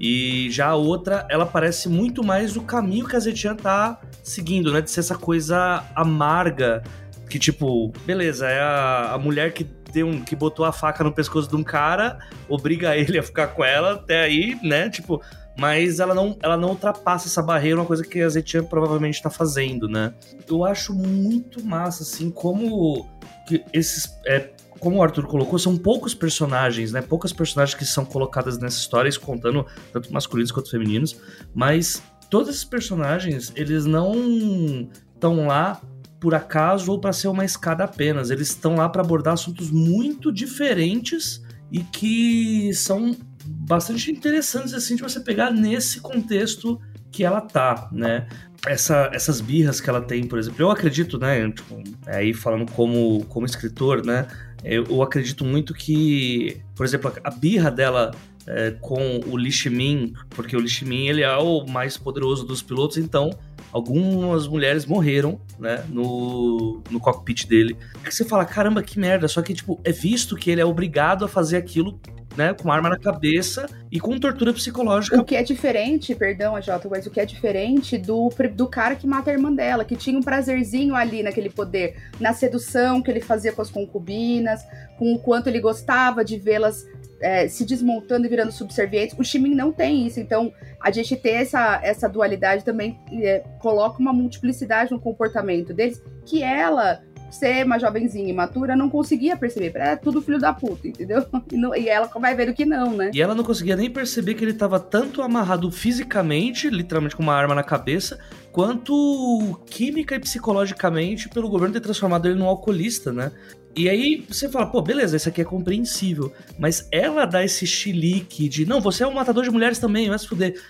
E já a outra, ela parece muito mais o caminho que a Zetian tá seguindo, né? De ser essa coisa amarga, que tipo, beleza, é a, a mulher que deu um, que botou a faca no pescoço de um cara, obriga ele a ficar com ela até aí, né? Tipo, mas ela não, ela não ultrapassa essa barreira, uma coisa que a Zetian provavelmente tá fazendo, né? Eu acho muito massa, assim, como que esses. é, como o Arthur colocou, são poucos personagens, né? Poucas personagens que são colocadas nessa história, contando tanto masculinos quanto femininos, mas todos esses personagens, eles não estão lá por acaso ou para ser uma escada apenas. Eles estão lá para abordar assuntos muito diferentes e que são bastante interessantes assim de você pegar nesse contexto que ela tá, né? Essa, essas birras que ela tem, por exemplo, eu acredito, né? Tipo, aí falando como, como escritor, né? Eu, eu acredito muito que, por exemplo, a birra dela é, com o Li Shimin, porque o Li Shimin ele é o mais poderoso dos pilotos, então algumas mulheres morreram, né, no, no cockpit dele. Aí você fala, caramba, que merda, só que, tipo, é visto que ele é obrigado a fazer aquilo, né, com arma na cabeça e com tortura psicológica. O que é diferente, perdão, Jota, mas o que é diferente do, do cara que mata a irmã dela, que tinha um prazerzinho ali naquele poder, na sedução que ele fazia com as concubinas, com o quanto ele gostava de vê-las é, se desmontando e virando subservientes. O Shimin não tem isso, então a gente ter essa, essa dualidade também é, coloca uma multiplicidade no comportamento deles, que ela ser uma jovenzinha imatura, não conseguia perceber. É tudo filho da puta, entendeu? E, não- e ela vai vendo que não, né? E ela não conseguia nem perceber que ele estava tanto amarrado fisicamente, literalmente com uma arma na cabeça, quanto química e psicologicamente pelo governo ter transformado ele num alcoolista, né? E aí você fala, pô, beleza, isso aqui é compreensível. Mas ela dá esse chilique de, não, você é um matador de mulheres também, vai se fuder.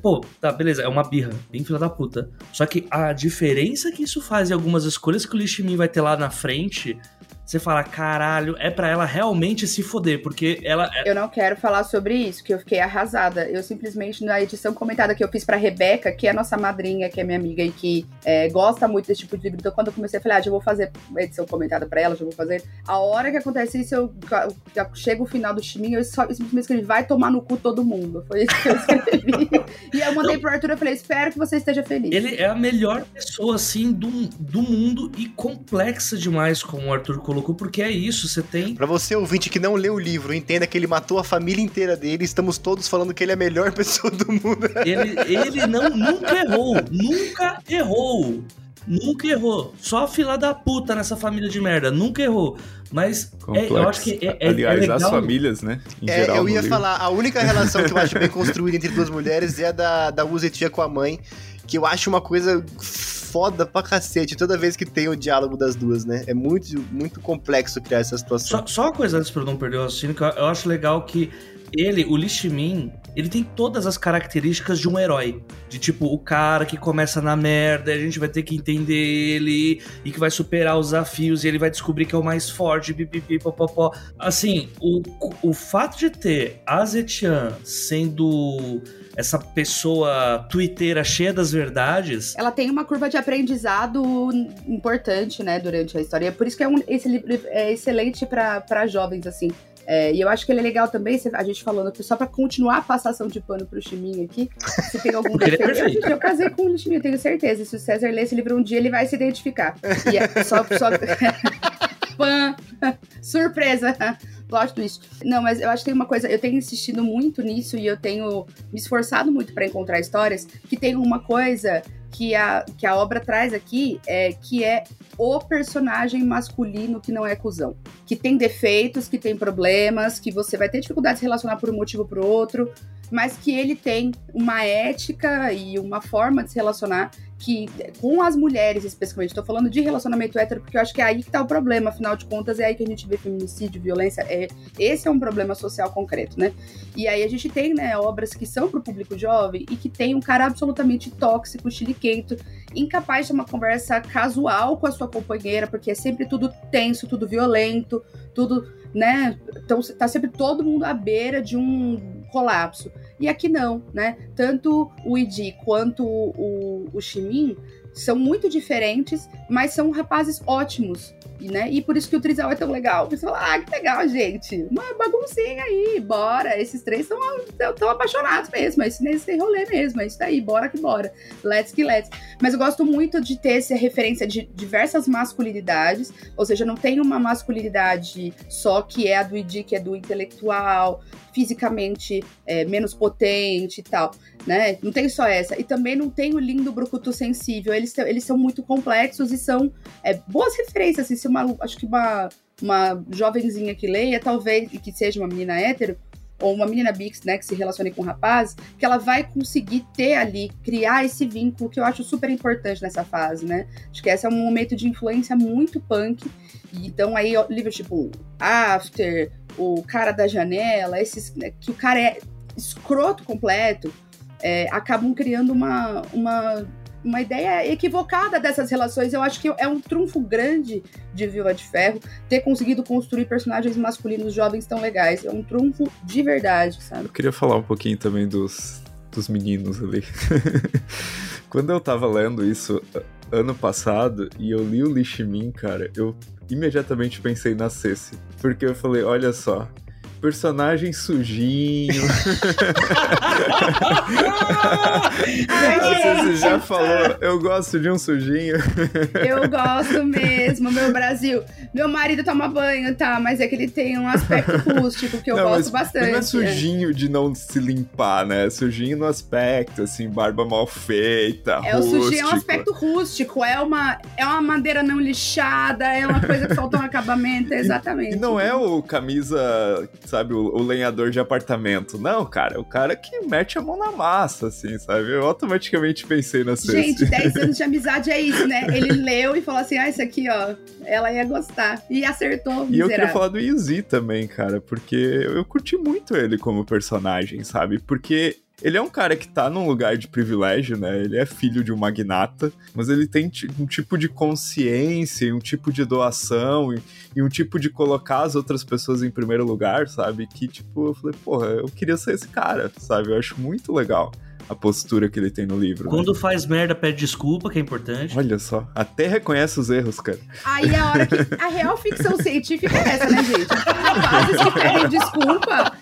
Pô, tá, beleza, é uma birra, bem filha da puta. Só que a diferença que isso faz em algumas escolhas que o Lee Min vai ter lá na frente, você fala, caralho, é pra ela realmente se foder, porque ela, Eu não quero falar sobre isso, que eu fiquei arrasada. Eu simplesmente, na edição comentada que eu fiz pra Rebeca, que é a nossa madrinha, que é minha amiga e que é, gosta muito desse tipo de livro, então quando eu comecei a falar, ah, já vou fazer edição comentada pra ela, já vou fazer. A hora que acontece isso, eu, já chega o final do Chiminho, eu, só, simplesmente escrevi, vai tomar no cu todo mundo. Foi isso que eu escrevi. e eu mandei pro Arthur, eu falei, espero que você esteja feliz. Ele é a melhor pessoa, assim, do, do mundo e complexa demais, como o Arthur colocou, porque é isso, você tem. Pra você, ouvinte, que não leu o livro, entenda que ele matou a família inteira dele. Estamos todos falando que ele é a melhor pessoa do mundo. Ele, ele não, nunca errou, nunca errou. Nunca errou. Só fila da puta nessa família de merda. Nunca errou. Mas é, eu acho que é, é, Aliás, é legal. as famílias, né? Em É, geral, eu ia livro. falar, a única relação que eu acho bem construída entre duas mulheres é a da, da Uzetia com a mãe, que eu acho uma coisa foda pra cacete toda vez que tem o diálogo das duas, né? É muito, muito complexo criar essa situação. Só, só uma coisa antes pra eu não perder o raciocínio, que eu, eu acho legal que ele, o Lee Min, ele tem todas as características de um herói. De tipo, o cara que começa na merda, a gente vai ter que entender ele e que vai superar os desafios e ele vai descobrir que é o mais forte, pipipi. Assim, o, o fato de ter a Zetian sendo essa pessoa twitteira cheia das verdades. Ela tem uma curva de aprendizado importante, né, durante a história. É por isso que é um, esse livro é excelente para jovens, assim. É, e eu acho que ele é legal também, a gente falando que só pra continuar a passação de pano pro Chiminho aqui, se tem algum é defeito. perfeito. Eu, eu casei com o Chiminho, tenho certeza. Se o César ler esse livro um dia, ele vai se identificar. E é só. só... Pã! Surpresa! Plot twist. Não, mas eu acho que tem uma coisa, eu tenho insistido muito nisso e eu tenho me esforçado muito pra encontrar histórias que tem uma coisa que a, que a obra traz aqui, é, que é o personagem masculino que não é cuzão. Que tem defeitos, que tem problemas, que você vai ter dificuldade de se relacionar por um motivo por outro, mas que ele tem uma ética e uma forma de se relacionar que, com as mulheres especificamente, estou falando de relacionamento hétero, porque eu acho que é aí que tá o problema, afinal de contas, é aí que a gente vê feminicídio, violência, é, esse é um problema social concreto, né? E aí a gente tem, né, obras que são pro público jovem e que tem um cara absolutamente tóxico, chiliquento, incapaz de uma conversa casual com a sua companheira, porque é sempre tudo tenso, tudo violento, tudo, né? Então tá sempre todo mundo à beira de um colapso. E aqui não, né? Tanto o Idi quanto o, o Shimin são muito diferentes, mas são rapazes ótimos. Né? e por isso que o Trisal é tão legal. Você fala, ah, que legal, gente. Uma baguncinha aí, bora. Esses três são tão apaixonados mesmo. É esse, nesse rolê mesmo. É isso daí, bora que bora. Let's que let's. Mas eu gosto muito de ter essa referência de diversas masculinidades. Ou seja, não tem uma masculinidade só que é a do Idi, que é do intelectual, fisicamente é, menos potente e tal, né? Não tem só essa. E também não tem o lindo brucutu sensível. Eles, eles são muito complexos e são é, boas referências. Assim, se uma, acho que uma, uma jovenzinha que leia, talvez, e que seja uma menina hétero, ou uma menina bix, né, que se relacione com um rapaz, que ela vai conseguir ter ali, criar esse vínculo que eu acho super importante nessa fase, né? Acho que esse é um momento de influência muito punk. Então aí livros tipo After, o cara da janela, esses né, que o cara é escroto completo, é, acabam criando uma, uma uma ideia equivocada dessas relações. Eu acho que é um trunfo grande de Viva de Ferro ter conseguido construir personagens masculinos jovens tão legais. É um trunfo de verdade, sabe? Eu queria falar um pouquinho também dos, dos meninos ali. Quando eu tava lendo isso ano passado e eu li o Lishimin, cara, eu imediatamente pensei na Ceci. Porque eu falei, olha só, personagem sujinho. Você já falou, eu gosto de um sujinho. Eu gosto mesmo, meu Brasil. Meu marido toma banho, tá? Mas é que ele tem um aspecto rústico que eu não, gosto bastante. Não é sujinho é. de não se limpar, né? É sujinho no aspecto, assim, barba mal feita. É, rústico. o sujinho é um aspecto rústico, é uma, é uma madeira não lixada, é uma coisa que faltou um acabamento, exatamente. E, e não é o camisa, sabe, o, o lenhador de apartamento. Não, cara, é o cara que mete a mão na massa, assim, sabe? Eu automaticamente pensei na Cersei. Gente, 10 anos de amizade é isso, né? Ele leu e falou assim: ah, isso aqui, ó, ela ia gostar. E acertou. E eu queria falar do Yuzi também, cara, porque eu curti muito ele como personagem, sabe? Porque ele é um cara que tá num lugar de privilégio, né? Ele é filho de um magnata, mas ele tem um tipo de consciência, um tipo de doação e, e, um tipo de colocar as outras pessoas em primeiro lugar, sabe? Que, tipo, eu falei, porra, eu queria ser esse cara, sabe? Eu acho muito legal a postura que ele tem no livro. Quando né? faz merda, pede desculpa, que é importante. Olha só, até reconhece os erros, cara. Aí a hora que. A real ficção científica é essa, né, gente? Rapazes que pedem desculpa.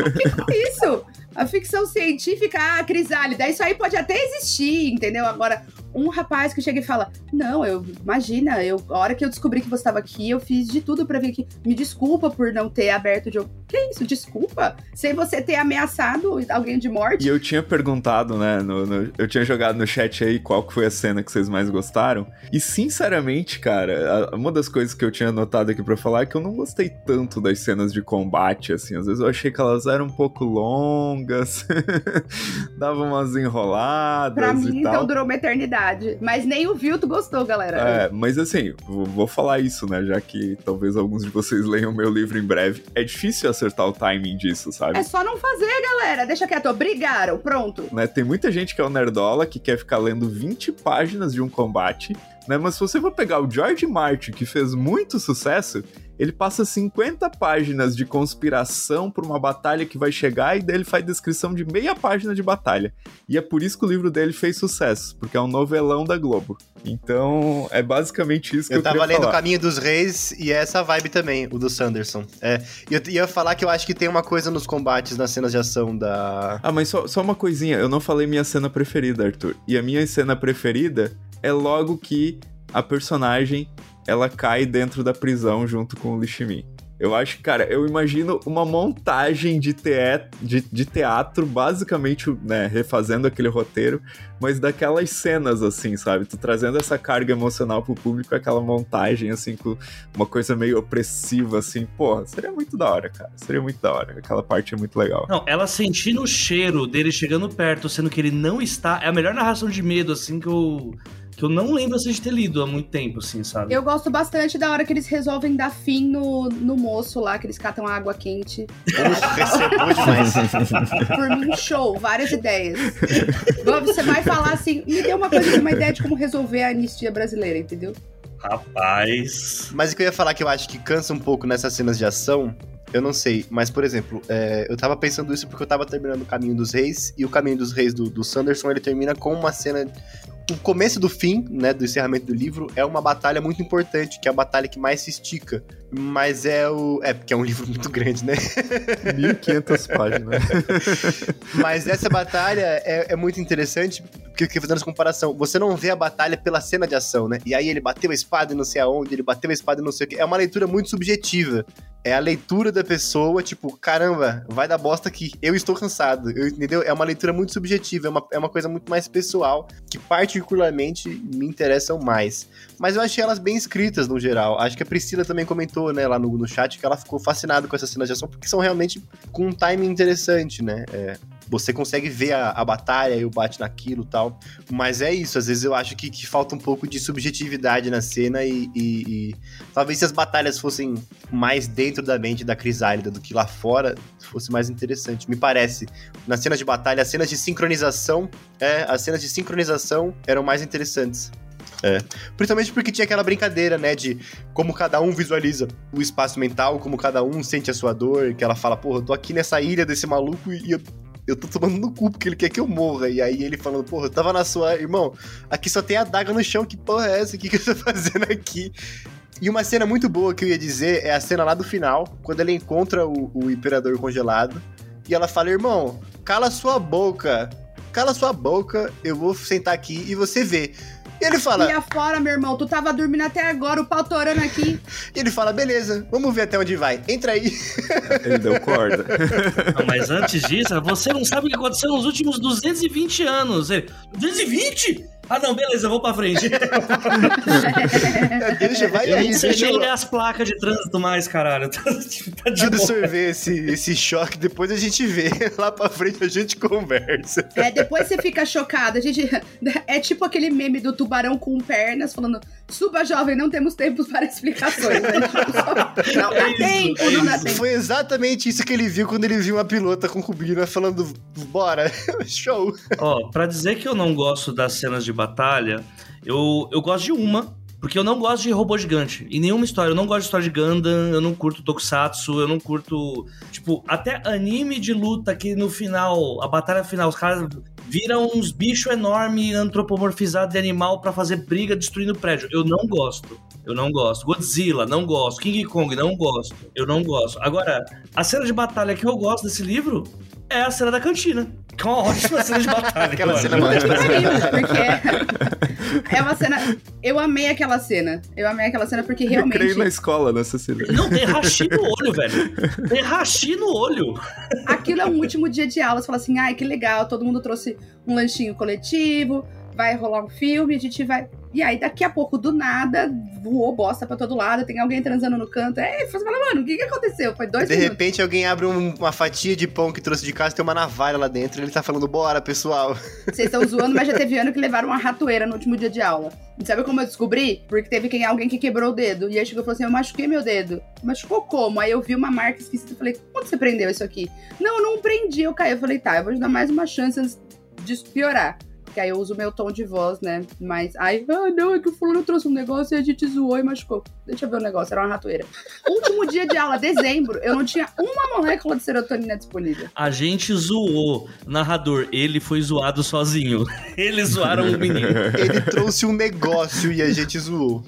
O que é isso? A ficção científica, ah, crisálida, isso aí pode até existir, entendeu? Agora, um rapaz que chega e fala: Não, eu imagina, eu, a hora que eu descobri que você estava aqui, eu fiz de tudo para vir aqui. Me desculpa por não ter aberto de. Que isso? Desculpa? Sem você ter ameaçado alguém de morte. E eu tinha perguntado, né? No, no, eu tinha jogado no chat aí qual que foi a cena que vocês mais gostaram. E sinceramente, cara, uma das coisas que eu tinha anotado aqui para falar é que eu não gostei tanto das cenas de combate, assim. Às vezes eu achei que elas eram um pouco longas, davam umas enroladas. Pra mim, então tal. durou uma eternidade. Mas nem o Vilto gostou, galera. É, mas assim, vou falar isso, né? Já que talvez alguns de vocês leiam meu livro em breve. É difícil acertar o timing disso, sabe? É só não fazer, galera. Deixa quieto. Obrigaram. Pronto. Né? Tem muita gente que é o nerdola que quer ficar lendo 20 páginas de um combate, né? Mas se você for pegar o George Martin, que fez muito sucesso, ele passa 50 páginas de conspiração por uma batalha que vai chegar e daí ele faz descrição de meia página de batalha. E é por isso que o livro dele fez sucesso, porque é um novelão da Globo. Então, é basicamente isso que eu, Eu tava queria lendo falar. Caminho dos Reis e é essa vibe também, o do Sanderson. É, e eu ia falar que eu acho que tem uma coisa nos combates, nas cenas de ação da. Ah, mas só, só uma coisinha, eu não falei minha cena preferida, Arthur. E a minha cena preferida é logo que a personagem ela cai dentro da prisão junto com o Lishimi. Eu acho cara, eu imagino uma montagem de, teat de, de teatro, basicamente, né, refazendo aquele roteiro, mas daquelas cenas, assim, sabe? Tu trazendo essa carga emocional pro público, aquela montagem, assim, com uma coisa meio opressiva, assim, porra, seria muito da hora, cara. Seria muito da hora. Aquela parte é muito legal. Não, ela sentindo o cheiro dele chegando perto, sendo que ele não está. É a melhor narração de medo, assim, que eu. Que eu não lembro assim, de ter lido há muito tempo, assim, sabe? Eu gosto bastante da hora que eles resolvem dar fim no, no moço lá, que eles catam água quente. Por mim, show, várias ideias. Você vai falar assim, me deu uma coisa, uma ideia de como resolver a anistia brasileira, entendeu? Rapaz. Mas o que eu ia falar que eu acho que cansa um pouco nessas cenas de ação, eu não sei. Mas, por exemplo, é, eu tava pensando isso porque eu tava terminando o Caminho dos Reis, e o Caminho dos Reis do, do Sanderson, ele termina com uma cena. O começo do fim, né, do encerramento do livro, é uma batalha muito importante, que é a batalha que mais se estica. Mas é o. É, porque é um livro muito grande, né? 1500 páginas. Mas essa batalha é, é muito interessante, porque porque fazendo essa comparação, você não vê a batalha pela cena de ação, né? E aí ele bateu a espada e não sei aonde, ele bateu a espada e não sei o que. É uma leitura muito subjetiva. É a leitura da pessoa, tipo, caramba, vai dar bosta aqui. Eu estou cansado, eu- entendeu? É uma leitura muito subjetiva, é uma, é uma coisa muito mais pessoal, que particularmente me interessam mais. Mas eu achei elas bem escritas no geral. Acho que a Priscila também comentou, né, lá no, no chat, que ela ficou fascinada com essas cenas de ação, porque são realmente com um timing interessante, né? É, você consegue ver a, a batalha e o bate naquilo tal. Mas é isso, às vezes eu acho que, que falta um pouco de subjetividade na cena e, e- e talvez se as batalhas fossem mais dentro da mente da Crisálida do que lá fora, fosse mais interessante. Me parece. Nas cenas de batalha, as cenas de sincronização, é, as cenas de sincronização eram mais interessantes. É. Principalmente porque tinha aquela brincadeira, né, de como cada um visualiza o espaço mental, como cada um sente a sua dor, que ela fala, porra, eu tô aqui nessa ilha desse maluco e eu eu tô tomando no cu porque ele quer que eu morra. E aí ele falando, porra, eu tava na sua. Irmão, aqui só tem a daga no chão, que porra é essa? O que, que eu tô fazendo aqui? E uma cena muito boa que eu ia dizer é a cena lá do final, quando ele encontra o, o imperador congelado. E ela fala, irmão, cala sua boca. Cala sua boca, eu vou sentar aqui e você vê. E ele fala, E afora, meu irmão, tu tava dormindo até agora, o pau torando aqui. e ele fala, beleza, vamos ver até onde vai. Entra aí. Ele deu corda. Não, mas antes disso, você não sabe o que aconteceu nos últimos 220 anos. Ele, 220? Ah, não, beleza, vou pra frente. deixa, vai Eu aí, deixa nem eu ler as placas de trânsito mais, caralho. Tá, tá de deixa eu boa. absorver esse, esse choque, depois a gente vê. Lá pra frente a gente conversa. É, depois você fica chocado. A gente. É tipo aquele meme do tubarão com pernas falando: suba, jovem, não temos tempo para explicações. né? Tipo, Não É dá isso, tempo, é não dá tempo. Foi exatamente isso que ele viu quando ele viu uma pilota concubina falando, bora, show. Ó, pra dizer que eu não gosto das cenas de batalha, eu, eu gosto de uma, porque eu não gosto de robô gigante. Em nenhuma história. Eu não gosto de história de Gundam, eu não curto Tokusatsu, eu não curto. Tipo, até anime de luta que no final, a batalha final, os caras viram uns bichos enormes antropomorfizados de animal pra fazer briga destruindo prédio. Eu não gosto. Eu não gosto. Godzilla, não gosto. King Kong, não gosto. Eu não gosto. Agora, a cena de batalha que eu gosto desse livro é a cena da cantina. Que é uma ótima cena de batalha. Aquela cena mais Pariu, porque é uma cena. Eu amei aquela cena. Eu amei aquela cena porque Eu creio realmente na escola, né, Cecília? Não, tem rachi no olho, velho. Tem rachi no olho. aquilo é um último dia de aula. Você fala assim, ai, que legal, todo mundo trouxe um lanchinho coletivo, vai rolar um filme, a gente vai. E aí, daqui a pouco, do nada, voou bosta pra todo lado, tem alguém transando no canto. É, você fala, mano, o que, que aconteceu? Foi dois De minutos. repente alguém abre um- uma fatia de pão que trouxe de casa e tem uma navalha lá dentro e ele tá falando, bora, pessoal. Vocês estão zoando, mas já teve ano que levaram uma ratoeira no último dia de aula. E sabe como eu descobri? Porque teve quem, alguém que quebrou o dedo. E aí chegou e falou assim: Eu machuquei meu dedo. Machucou como? Aí eu vi uma marca esquisita e falei: Onde você prendeu isso aqui? Não, eu não prendi, eu caí. Eu falei: Tá, eu vou te dar mais uma chance antes disso piorar. Porque aí eu uso meu tom de voz, né? Mas, ai, ah, não, é que o fulano trouxe um negócio e a gente zoou e machucou. Deixa eu ver o negócio, era uma ratoeira. Último dia de aula, dezembro, eu não tinha uma molécula de serotonina disponível. A gente zoou. Narrador, ele foi zoado sozinho. Eles zoaram o menino. Ele trouxe um negócio e a gente zoou.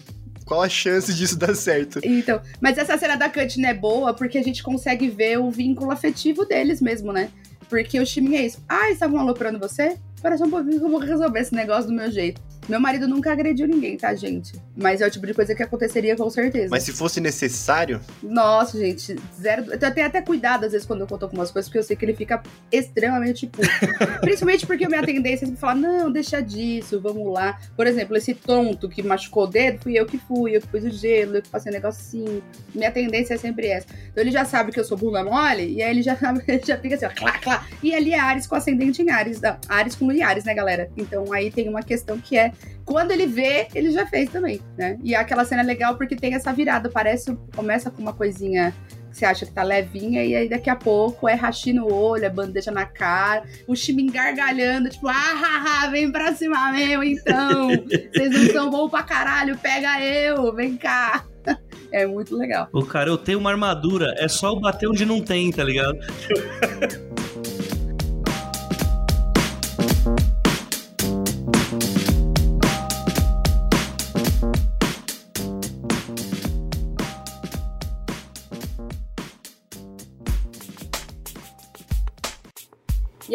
Qual a chance disso dar certo? Então, mas essa cena da cantina é boa porque a gente consegue ver o vínculo afetivo deles mesmo, né? Porque o time é isso. Ah, eles estavam aloprando você? Espera só um pouquinho que eu vou resolver esse negócio do meu jeito. Meu marido nunca agrediu ninguém, tá, gente? Mas é o tipo de coisa que aconteceria com certeza. Mas se fosse necessário, Nossa, gente, zero. Eu tenho até cuidado às vezes quando eu conto algumas coisas, porque eu sei que ele fica extremamente puto. Principalmente porque a minha tendência é sempre falar: não, deixa disso, vamos lá. Por exemplo, esse tonto que machucou o dedo, fui eu que fui, eu que pus o gelo, eu que passei o negocinho. Minha tendência é sempre essa. Então ele já sabe que eu sou bunda mole, e aí ele já, ele já fica assim, ó, clá, clá. E ali é Ares com ascendente em Ares, não, Ares com Luiares, né, galera? Então aí tem uma questão que é quando ele vê, ele já fez também, né? E aquela cena é legal porque tem essa virada, parece, começa com uma coisinha que você acha que tá levinha, e aí daqui a pouco é rachi no olho, é bandeja na cara, o time gargalhando, tipo, ah, haha, vem pra cima meu, então. Vocês não são bons pra caralho, pega eu, vem cá. É muito legal. O cara, eu tenho uma armadura, é só eu bater onde não tem, tá ligado?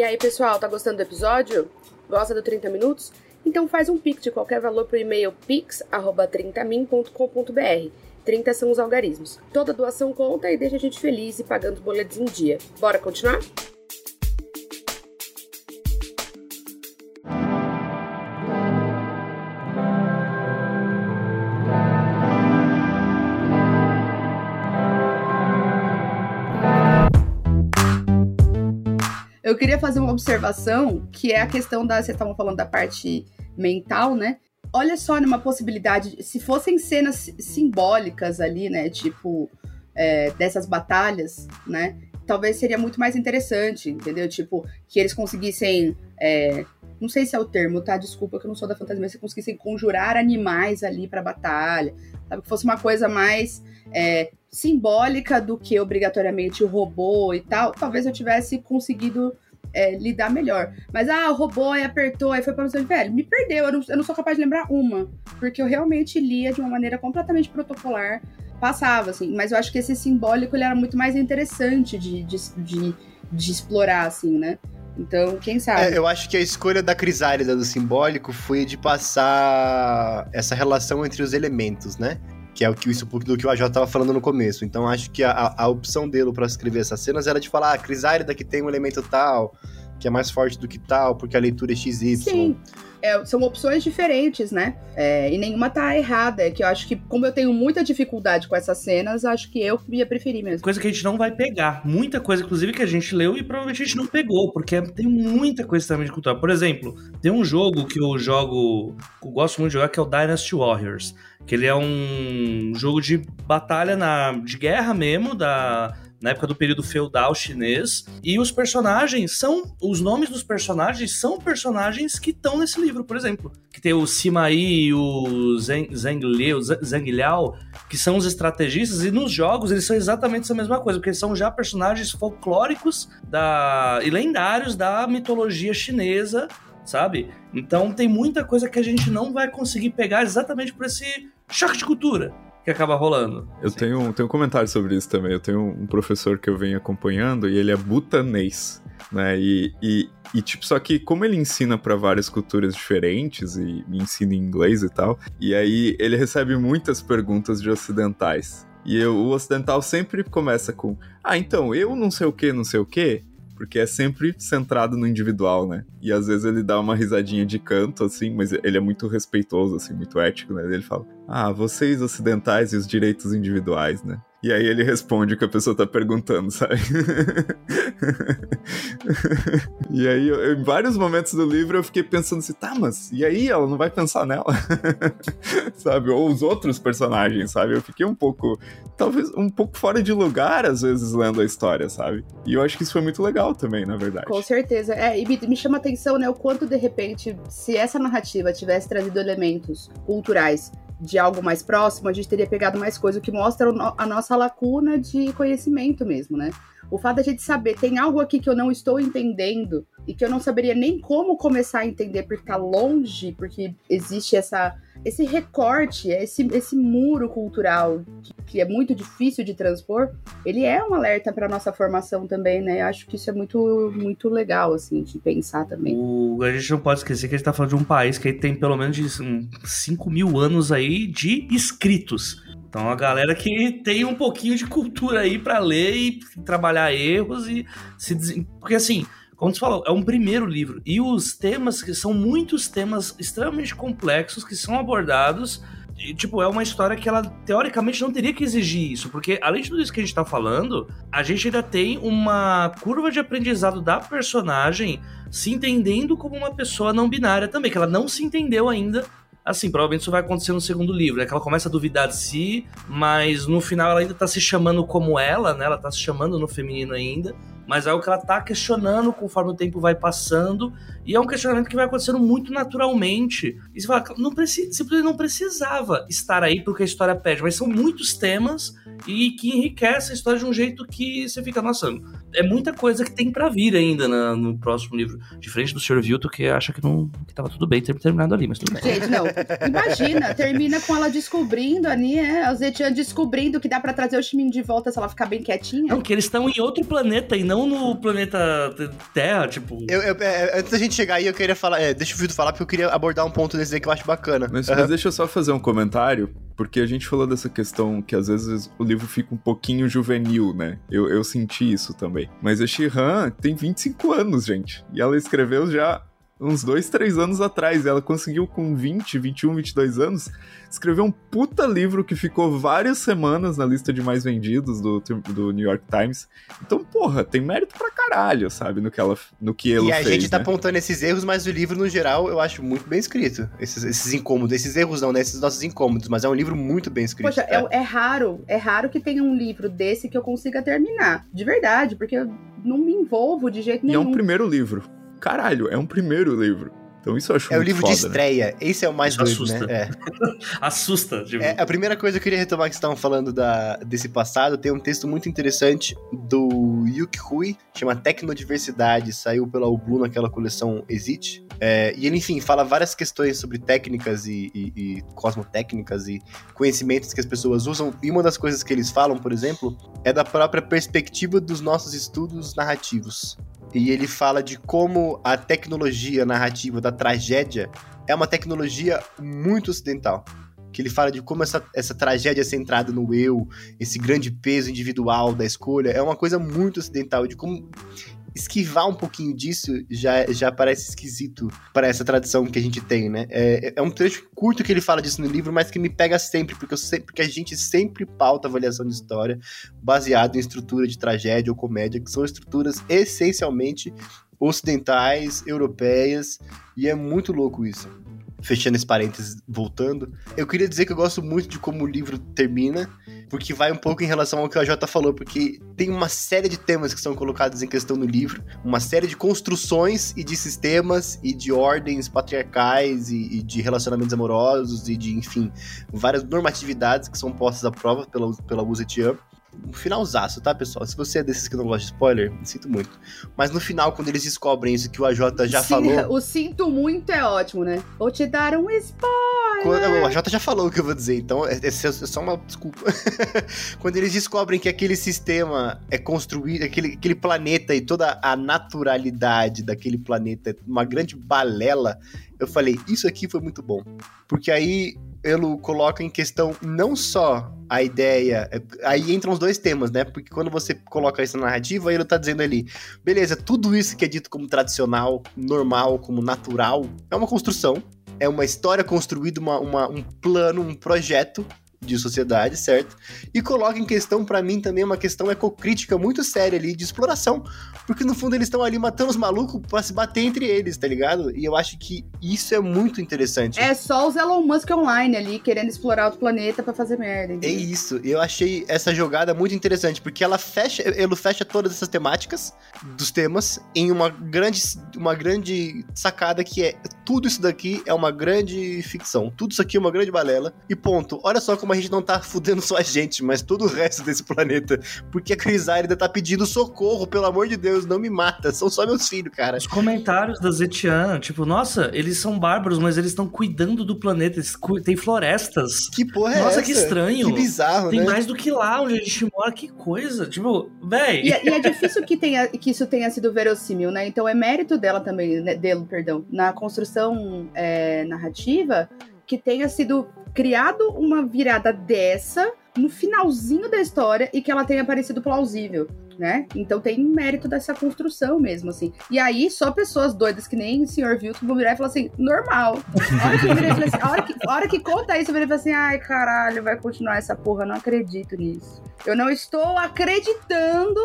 E aí, pessoal, tá gostando do episódio? Gosta do 30 minutos? Então faz um pix de qualquer valor pro e-mail pix@30min.com.br. 30 são os algarismos. Toda doação conta e deixa a gente feliz e pagando os boletos em dia. Bora continuar? Eu queria fazer uma observação, que é a questão da. Vocês estavam falando da parte mental, né? Olha só numa possibilidade, se fossem cenas simbólicas ali, né? Tipo, é, dessas batalhas, né? Talvez seria muito mais interessante, entendeu? Tipo, que eles conseguissem. é, não sei se é o termo, tá? Desculpa que eu não sou da fantasia, mas se conseguissem conjurar animais ali pra batalha. Sabe? Que fosse uma coisa mais é, simbólica do que obrigatoriamente o robô e tal. Talvez eu tivesse conseguido é, lidar melhor. Mas, ah, o robô aí apertou, aí foi pra você, velho, me perdeu, eu não, eu não sou capaz de lembrar uma. Porque eu realmente lia de uma maneira completamente protocolar, passava, assim. Mas eu acho que esse simbólico, ele era muito mais interessante de, de, de, de explorar, assim, né? Então, quem sabe? É, eu acho que a escolha da crisálida do simbólico foi de passar essa relação entre os elementos, né? Que é o que isso do que o AJ tava falando no começo. Então acho que a, a- opção dele pra escrever essas cenas era de falar, ah, a crisálida que tem um elemento tal, que é mais forte do que tal, porque a leitura é XY. Sim. É, são opções diferentes, né? É, e nenhuma tá errada. É que eu acho que, como eu tenho muita dificuldade com essas cenas, acho que eu ia preferir mesmo. Coisa que a gente não vai pegar. Muita coisa, inclusive, que a gente leu e provavelmente a gente não pegou, porque tem muita coisa também de cultura. Por exemplo, tem um jogo que eu jogo, eu gosto muito de jogar, que é o Dynasty Warriors. Que ele é um jogo de batalha na, de guerra mesmo, da, na época do período feudal chinês. E os personagens são. Os nomes dos personagens são personagens que estão nesse livro, por exemplo. Que tem o Sima Yi e o Liu, Zheng- Zheng Liao, que são os estrategistas, e nos jogos eles são exatamente essa mesma coisa, porque são já personagens folclóricos da, e lendários da mitologia chinesa, sabe? Então tem muita coisa que a gente não vai conseguir pegar exatamente por esse choque de cultura que acaba rolando. Eu tenho, tenho um comentário sobre isso também. Eu tenho um professor que eu venho acompanhando e ele é butanês, né? E, e, e, tipo, só que como ele ensina para várias culturas diferentes e ensina em inglês e tal, e aí ele recebe muitas perguntas de ocidentais. E eu- o ocidental sempre começa com: Ah, então, eu não sei o que, não sei o que. Porque é sempre centrado no individual, né? E às vezes ele dá uma risadinha de canto, assim, mas ele é muito respeitoso, assim, muito ético, né? Ele fala: Ah, vocês ocidentais e os direitos individuais, né? E aí ele responde o que a pessoa tá perguntando, sabe? e aí, eu, em vários momentos do livro, eu fiquei pensando assim, tá, mas e aí ela não vai pensar nela? sabe? Ou os outros personagens, sabe? Eu fiquei um pouco, talvez, um pouco fora de lugar, às vezes, lendo a história, sabe? E eu acho que isso foi muito legal também, na verdade. Com certeza. É, e me, me chama atenção, né, o quanto, de repente, se essa narrativa tivesse trazido elementos culturais de algo mais próximo, a gente teria pegado mais coisa, o que mostra a nossa lacuna de conhecimento mesmo, né? O fato da gente saber, tem algo aqui que eu não estou entendendo e que eu não saberia nem como começar a entender porque tá longe, porque existe essa esse recorte, esse, esse muro cultural que, que, é muito difícil de transpor, ele é um alerta para nossa formação também, né? Eu acho que isso é muito, muito legal, assim, de pensar também. O, a gente não pode esquecer que a gente está falando de um país que tem pelo menos de, um, 5 mil anos aí de escritos. Então, a galera que tem um pouquinho de cultura aí para ler e trabalhar erros e se. Porque assim como você falou, é um primeiro livro. E os temas, que são muitos temas extremamente complexos que são abordados. E, tipo, é uma história que ela, teoricamente, não teria que exigir isso. Porque, além de tudo isso que a gente tá falando, a gente ainda tem uma curva de aprendizado da personagem se entendendo como uma pessoa não binária também, que ela não se entendeu ainda Assim, provavelmente isso vai acontecer no segundo livro, é que ela começa a duvidar de si, mas no final ela ainda tá se chamando como ela, né? Ela tá se chamando no feminino ainda mas é o que ela tá questionando conforme o tempo vai passando, e é um questionamento que vai acontecendo muito naturalmente. E você fala, não precisa, simplesmente não precisava estar aí porque a história pede, mas são muitos temas e que enriquece a história de um jeito que você fica, nossa, é muita coisa que tem para vir ainda na, no próximo livro. Diferente do Sr. Vilto, que acha que não que tava tudo bem ter terminado ali, mas tudo bem. Gente, não. Imagina, termina com ela descobrindo ali, é, a Zetian descobrindo que dá para trazer o Shimin de volta se ela ficar bem quietinha. Não, que eles estão em outro planeta e não no planeta Terra, tipo. Eu, eu, é, antes da gente chegar aí, eu queria falar. É, deixa o Vilto falar, porque eu queria abordar um ponto desse aí que eu acho bacana. Mas, uhum. mas deixa eu só fazer um comentário, porque a gente falou dessa questão que às vezes o livro fica um pouquinho juvenil, né? Eu, eu senti isso também. Mas a Shihan tem 25 anos, gente. E ela escreveu já uns dois, três anos atrás. Ela conseguiu, com 20, 21, 22 anos, escrever um puta livro que ficou várias semanas na lista de mais vendidos do, do New York Times. Então, porra, tem mérito pra caralho, sabe, no que ela no que ela fez. E a gente tá né? apontando esses erros, mas o livro, no geral, eu acho muito bem escrito. Esses, esses incômodos, esses erros não, né? Esses nossos incômodos, mas é um livro muito bem escrito. Poxa, é, é raro, é raro que tenha um livro desse que eu consiga terminar. De verdade, porque eu não me envolvo de jeito nenhum. E é um primeiro livro caralho, é um primeiro livro. Então isso eu acho É o livro foda, de né? estreia. Né? Esse é o mais isso doido, assusta. né? É. assusta. Tipo... É, a primeira coisa que eu queria retomar que estavam falando da, desse passado, tem um texto muito interessante do Yuki Hui, chama Tecnodiversidade, saiu pela Ublu naquela coleção Exit. É, e ele, enfim, fala várias questões sobre técnicas e, e, e cosmotécnicas e conhecimentos que as pessoas usam. E uma das coisas que eles falam, por exemplo, é da própria perspectiva dos nossos estudos narrativos e ele fala de como a tecnologia narrativa da tragédia é uma tecnologia muito ocidental. Que ele fala de como essa, essa tragédia centrada no eu, esse grande peso individual da escolha, é uma coisa muito ocidental, de como esquivar um pouquinho disso já, já parece esquisito para essa tradição que a gente tem, né? É, é um trecho curto que ele fala disso no livro, mas que me pega sempre, porque, eu sempre, porque a gente sempre pauta avaliação de história baseado em estrutura de tragédia ou comédia, que são estruturas essencialmente ocidentais, europeias, e é muito louco isso fechando esse parênteses, voltando, eu queria dizer que eu gosto muito de como o livro termina, porque vai um pouco em relação ao que a Jota falou, porque tem uma série de temas que são colocados em questão no livro, uma série de construções e de sistemas e de ordens patriarcais e, e de relacionamentos amorosos e de, enfim, várias normatividades que são postas à prova pela, pela Wu um finalzaço, tá, pessoal? Se você é desses que não gosta de spoiler, sinto muito. Mas no final, quando eles descobrem isso que o AJ já Sim, falou. O sinto muito é ótimo, né? Vou te dar um spoiler. Quando, o AJ já falou o que eu vou dizer, então é, é, é só uma desculpa. quando eles descobrem que aquele sistema é construído, aquele, aquele planeta e toda a naturalidade daquele planeta é uma grande balela, eu falei, isso aqui foi muito bom. Porque aí ele coloca em questão não só a ideia. Aí entram os dois temas, né? Porque quando você coloca isso na narrativa, ele tá dizendo ali, beleza, tudo isso que é dito como tradicional, normal, como natural, é uma construção. é uma história construída, uma, uma, um plano, um projeto de sociedade, certo? E coloca em questão, para mim, também uma questão ecocrítica muito séria ali, de exploração. Porque no fundo eles estão ali matando os malucos pra se bater entre eles, tá ligado? E eu acho que isso é muito interessante. É só os Elon Musk online ali, querendo explorar outro planeta para fazer merda. É entendeu? isso, eu achei essa jogada muito interessante, porque ela fecha, ele fecha todas essas temáticas dos temas em uma grande, uma grande sacada que é tudo isso daqui é uma grande ficção, tudo isso aqui é uma grande balela, e ponto. Olha só como a gente não tá fudendo só a gente, mas todo o resto desse planeta, porque a Crisálida tá pedindo socorro, pelo amor de Deus, não me mata, são só meus filhos, cara. Os comentários da Zetian, tipo, nossa, eles são bárbaros, mas eles estão cuidando do planeta, eles cu- tem florestas. Que porra é Nossa, que estranho. Que bizarro, Tem né? mais do que lá onde a gente mora, que coisa. Tipo, véi. E, é- e é difícil que, tenha, que isso tenha sido verossímil, né? Então é mérito dela também, né, dele, perdão, na construção é, narrativa, que tenha sido criado uma virada dessa no finalzinho da história e que ela tenha parecido plausível. Né? Então tem mérito dessa construção mesmo, assim. E aí, só pessoas doidas que nem o senhor viu vão virar e falar assim, normal. A hora que, virei assim, a hora que, a hora que conta isso, eu virei e assim, ai, caralho, vai continuar essa porra, não acredito nisso. Eu não estou acreditando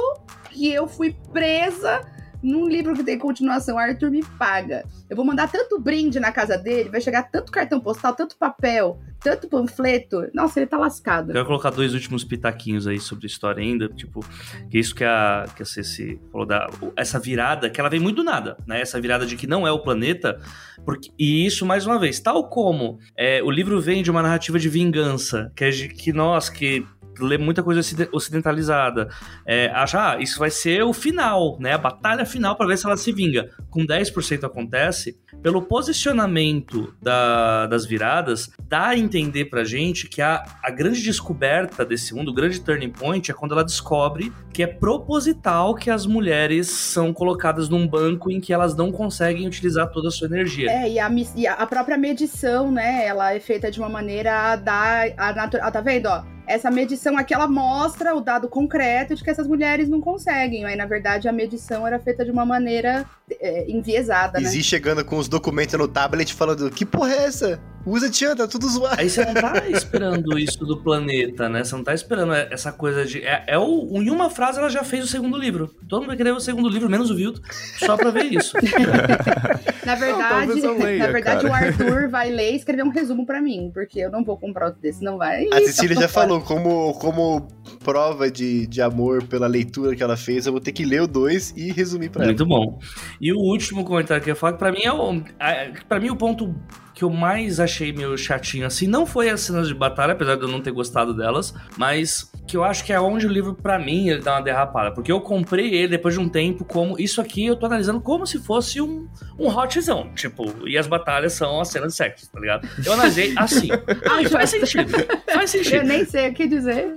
que eu fui presa num livro que tem continuação. Arthur me paga. Eu vou mandar tanto brinde na casa dele, vai chegar tanto cartão postal, tanto papel, tanto panfleto. Nossa, ele tá lascado. Eu quero colocar dois últimos pitaquinhos aí sobre a história ainda, tipo, que isso que a, que a Ceci falou da. Essa virada, que ela vem muito do nada, né? Essa virada de que não é o planeta. Porque, e isso, mais uma vez, tal como é, o livro vem de uma narrativa de vingança, que, é de, que nós, que lê muita coisa ocide- ocidentalizada, é, acha, ah, isso vai ser o final, né? A batalha final para ver se ela se vinga. Com 10% acontece, pelo posicionamento da- das viradas, dá a entender pra gente que a, a grande descoberta desse mundo, o grande turning point, é quando ela descobre que é proposital que as mulheres são colocadas num banco em que elas não conseguem utilizar toda a sua energia. É, e a, e a- a própria medição, né? Ela é feita de uma maneira a dar a. Ah, tá vendo, ó? Essa medição aqui, ela mostra o dado concreto de que essas mulheres não conseguem. Aí, na verdade, a medição era feita de uma maneira é, enviesada, né? Izzy chegando com os documentos no tablet falando, que porra é essa? Usa Tian, tá tudo zoado. Aí você não tá esperando isso do planeta, né? Você não tá esperando essa coisa de. É, é o, em uma frase ela já fez o segundo livro. Todo mundo vai querer o segundo livro, menos o Vilto, só pra ver isso. Na verdade, eu leia, na verdade cara. o Arthur vai ler e escrever um resumo pra mim, porque eu não vou comprar outro desse, não vai. A Cecília já fora. falou, como, como prova de, de amor pela leitura que ela fez, eu vou ter que ler o dois e resumir pra ela. Muito bom. E o último comentário que eu ia falar, que pra mim é o. a- Pra mim, o ponto que eu mais achei meio chatinho, assim, não foi as cenas de batalha, apesar de eu não ter gostado delas, mas que eu acho que é onde o livro, pra mim, ele dá uma derrapada. Porque eu comprei ele depois de um tempo como. Isso aqui eu tô analisando como se fosse um, um hotzão. Tipo, e as batalhas são as cenas de sexo, tá ligado? Eu analisei assim. Ah, faz sentido. Faz sentido. Eu nem sei o que dizer.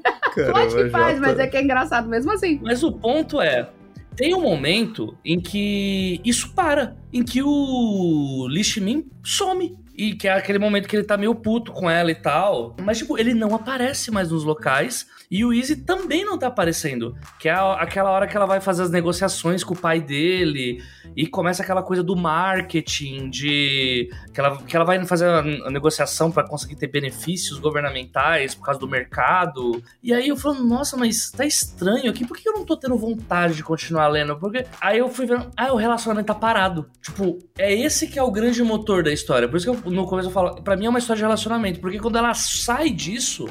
Pode que faz, mas é que é engraçado mesmo assim. Mas o ponto é. Tem um momento em que isso para, em que o Min some. E que é aquele momento que ele tá meio puto com ela e tal. Mas, tipo, ele não aparece mais nos locais. E o Easy também não tá aparecendo. Que é aquela hora que ela vai fazer as negociações com o pai dele. E começa aquela coisa do marketing, de. Que ela, que ela vai fazer a negociação para conseguir ter benefícios governamentais por causa do mercado. E aí eu falo, nossa, mas tá estranho aqui. Por que eu não tô tendo vontade de continuar lendo? Porque. Aí eu fui vendo, ah, o relacionamento tá parado. Tipo, é esse que é o grande motor da história. Por isso que eu, no começo eu falo, pra mim é uma história de relacionamento. Porque quando ela sai disso.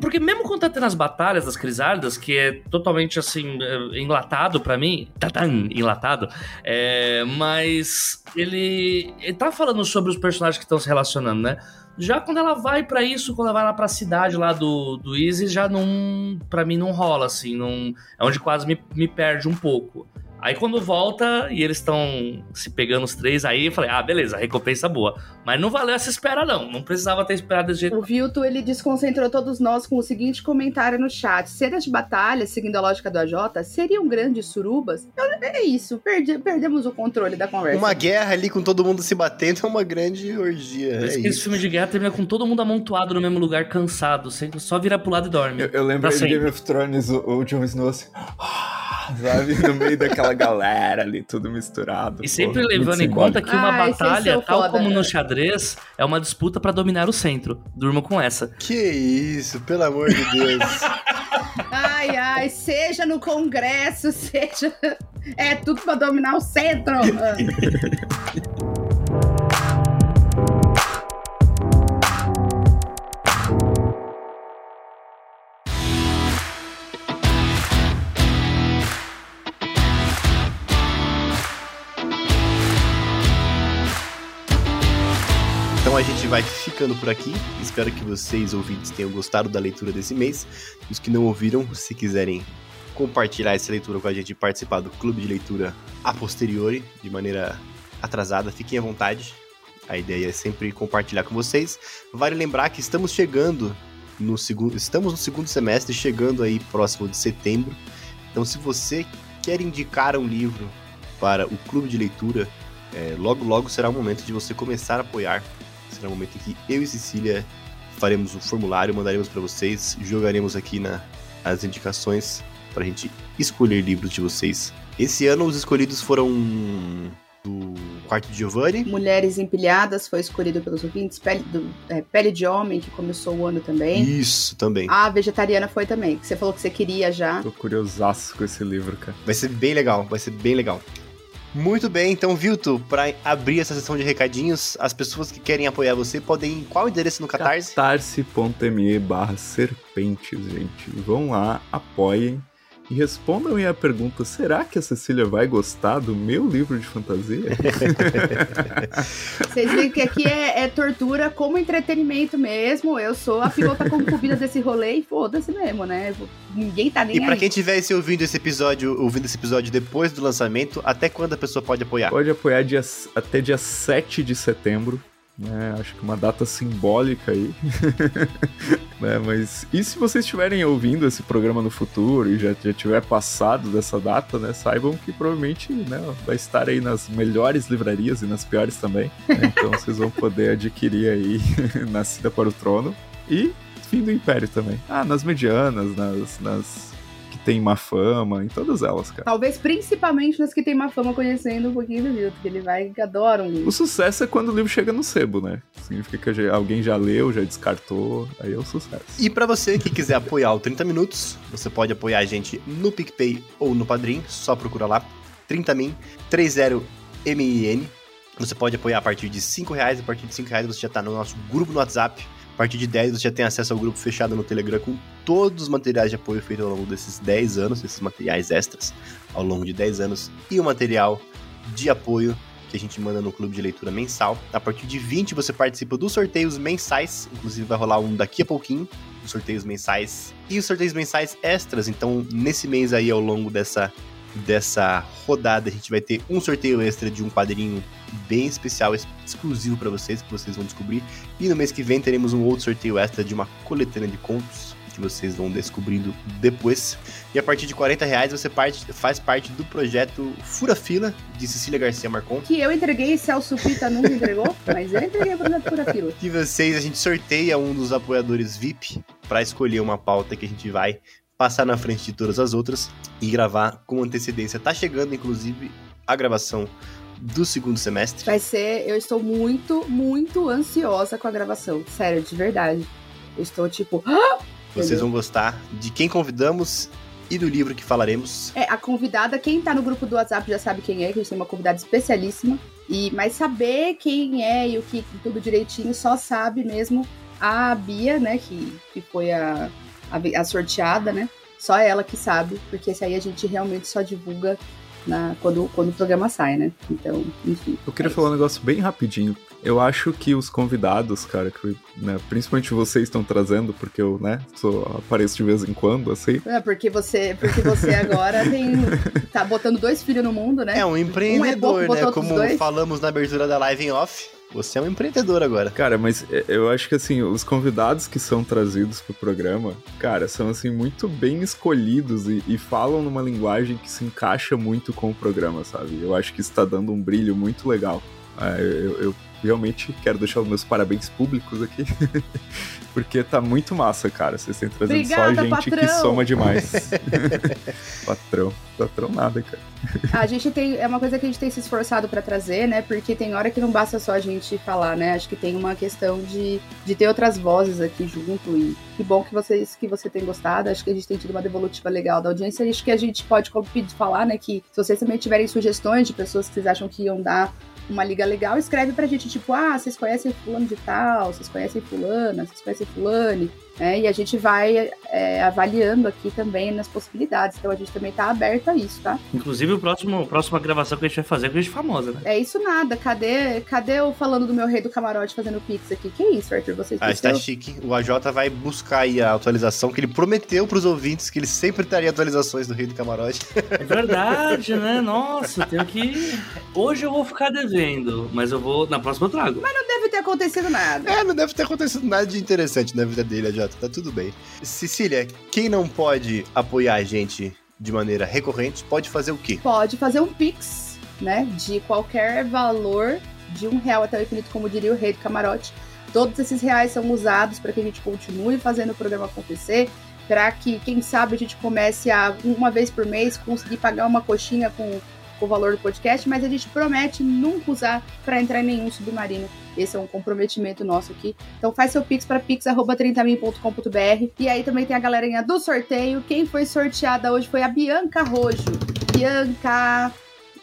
Porque mesmo quando tá tendo as batalhas das crisálidas, que é totalmente assim, eh, enlatado pra mim. Tatam, enlatado. É, mas ele, ele tá falando sobre os personagens que estão se relacionando, né? Já quando ela vai pra isso, quando ela vai lá pra cidade lá do, do Easy, já não. Pra mim não rola, assim. Não, é onde quase me, me perde um pouco. Aí quando volta e eles estão se pegando os três, aí eu falei, ah, beleza, recompensa boa. Mas não valeu essa espera, não. Não precisava ter esperado desse jeito. O Vilto, ele desconcentrou todos nós com o seguinte comentário no chat. Cenas de batalha, seguindo a lógica do AJ, seriam grandes surubas? Eu- é isso, perdi- perdemos o controle da conversa. Uma guerra ali com todo mundo se batendo é uma grande orgia. É esse isso. filme de guerra termina com todo mundo amontoado no mesmo lugar, cansado, sem, só vira pro lado e dorme. Eu, eu lembro de. Game of Thrones, o, o Jon Snow assim. Sabe? No meio daquela galera ali, tudo misturado. E sempre pô, muito levando em simbólico. conta que uma Ai, batalha, tal foda, como né? no xadrez, é uma disputa pra dominar o centro. Durma com essa. Que isso, pelo amor de Deus. Ai, ai, seja no Congresso, seja. É tudo pra dominar o centro. a gente vai ficando por aqui. Espero que vocês, ouvintes, tenham gostado da leitura desse mês. Os que não ouviram, se quiserem compartilhar essa leitura com a gente e participar do clube de leitura a posteriori, de maneira atrasada, fiquem à vontade. A ideia é sempre compartilhar com vocês. Vale lembrar que estamos chegando no segundo, estamos no segundo semestre, chegando aí próximo de setembro. Então, se você quer indicar um livro para o clube de leitura, é, logo logo será o momento de você começar a apoiar. Será o momento em que eu e Cecília faremos o formulário, mandaremos para vocês, jogaremos aqui na, as indicações para a gente escolher livros de vocês. Esse ano os escolhidos foram do Quarto de Giovanni, Mulheres Empilhadas foi escolhido pelos ouvintes. Pele, do- é, Pele de Homem, que começou o ano também. isso também. A Vegetariana foi também, que você falou que você queria já. Tô curiosaço com esse livro, cara. Vai ser bem legal, vai ser bem legal. Muito bem, então, Vilto, para abrir essa sessão de recadinhos, as pessoas que querem apoiar você podem ir qual endereço no Catarse? catarse.me barra serpentes, gente. Vão lá, apoiem e respondam aí a pergunta: será que a Cecília vai gostar do meu livro de fantasia? Vocês veem que aqui é, é tortura como entretenimento mesmo. Eu sou a pilota concubina desse rolê e foda-se mesmo, né? Ninguém tá nem E pra aí. quem esse ouvindo esse episódio, ouvindo esse episódio depois do lançamento, até quando a pessoa pode apoiar? Pode apoiar dia- até dia 7 de setembro. Né, acho que uma data simbólica aí. Né, mas e se vocês estiverem ouvindo esse programa no futuro e já, já tiver passado dessa data, né, saibam que provavelmente né, vai estar aí nas melhores livrarias e nas piores também. né, então vocês vão poder adquirir aí Nascida para o Trono e Fim do Império também. Ah, nas medianas, nas, nas tem má fama, em todas elas, cara. Talvez principalmente nas que tem uma fama conhecendo um pouquinho do Milton, que ele vai que adora um livro. O sucesso é quando o livro chega no sebo, né? Significa que já- alguém já leu, já descartou, aí é o sucesso. E pra você que quiser apoiar o 30 Minutos, você pode apoiar a gente no PicPay ou no Padrim, só procura lá, 30min, 30min. Você pode apoiar a partir de 5 reais, a partir de 5 reais você já tá no nosso grupo no WhatsApp, a partir de 10 você já tem acesso ao grupo fechado no Telegram com todos os materiais de apoio feitos ao longo desses 10 anos, esses materiais extras ao longo de 10 anos, e o material de apoio que a gente manda no clube de leitura mensal. A partir de 20 você participa dos sorteios mensais, inclusive vai rolar um daqui a pouquinho, os sorteios mensais e os sorteios mensais extras. Então, nesse mês aí ao longo dessa dessa rodada, a gente vai ter um sorteio extra de um quadrinho bem especial, ex- exclusivo para vocês, que vocês vão descobrir. E no mês que vem teremos um outro sorteio extra de uma coletânea de contos que vocês vão descobrindo depois. E a partir de 40 reais você parte- faz parte do projeto Fura Fila, de Cecília Garcia Marcon. Que eu entreguei, Celso Pita nunca entregou, mas eu entreguei pra pura fila. que vocês, a gente sorteia um dos apoiadores VIP para escolher uma pauta que a gente vai passar na frente de todas as outras e gravar com antecedência. Tá chegando, inclusive, a gravação do segundo semestre. Vai ser, eu estou muito, muito ansiosa com a gravação. Sério, de verdade. Eu estou tipo. "Ah!" Vocês vão gostar de quem convidamos e do livro que falaremos. É, a convidada, quem tá no grupo do WhatsApp já sabe quem é, que a gente tem uma convidada especialíssima. E, mas saber quem é e o que tudo direitinho só sabe mesmo a Bia, né? Que, que foi a, a, a sorteada, né? Só ela que sabe, porque esse aí a gente realmente só divulga na, quando, quando o programa sai, né? Então, enfim. Eu queria é falar um negócio bem rapidinho. Eu acho que os convidados, cara, que né, principalmente vocês estão trazendo, porque eu, né, sou, apareço de vez em quando, assim. É, porque você, porque você agora tem, tá botando dois filhos no mundo, né? É um empreendedor, botou né? outros Como dois. falamos na abertura da live em off. Você é um empreendedor agora. Cara, mas é, eu acho que assim, os convidados que são trazidos pro programa, cara, são assim muito bem escolhidos e, e falam numa linguagem que se encaixa muito com o programa, sabe? Eu acho que isso tá dando um brilho muito legal. É, eu, eu realmente quero deixar os meus parabéns públicos aqui. Porque tá muito massa, cara. Vocês têm trazendo Obrigada, só gente que patrão. soma demais. patrão. Patrão nada, cara. A gente tem. É uma coisa que a gente tem se esforçado pra trazer, né? Porque tem hora que não basta só a gente falar, né? Acho que tem uma questão de, de ter outras vozes aqui junto. E que bom que vocês que você tem gostado. Acho que a gente tem tido uma devolutiva legal da audiência. Acho que a gente pode falar, né? Que se vocês também tiverem sugestões de pessoas que vocês acham que iam dar uma liga legal, escreve pra gente, tipo, ah, vocês conhecem fulano de tal, vocês conhecem fulana, vocês conhecem fulane, né? E a gente vai é, avaliando aqui também nas possibilidades. Então a gente também tá aberto a isso, tá? Inclusive, o próximo, a próxima gravação que a gente vai fazer é com gente famosa, né? É isso nada. Cadê, cadê eu falando do meu rei do camarote fazendo pix aqui? Que isso, Arthur? Você Ah, está chique. O AJ vai buscar aí a atualização que ele prometeu pros ouvintes que ele sempre traria atualizações do Rei do Camarote. É verdade, né? Nossa, eu tenho que. Hoje eu vou ficar devendo, mas eu vou. Na próxima eu trago. Não deve ter acontecido nada. É, não deve ter acontecido nada de interessante na vida dele, AJ. Tá tudo bem. Cecília, quem não pode apoiar a gente de maneira recorrente, pode fazer o quê? Pode fazer um pix, né? De qualquer valor de um real até o infinito, como diria o rei do camarote. Todos esses reais são usados para que a gente continue fazendo o programa acontecer, para que, quem sabe, a gente comece a, uma vez por mês, conseguir pagar uma coxinha com o valor do podcast, mas a gente promete nunca usar para entrar em nenhum submarino. Esse é um comprometimento nosso aqui. Então faz seu pix para pix.30min.com.br. E aí também tem a galerinha do sorteio. Quem foi sorteada hoje foi a Bianca Rojo. Bianca.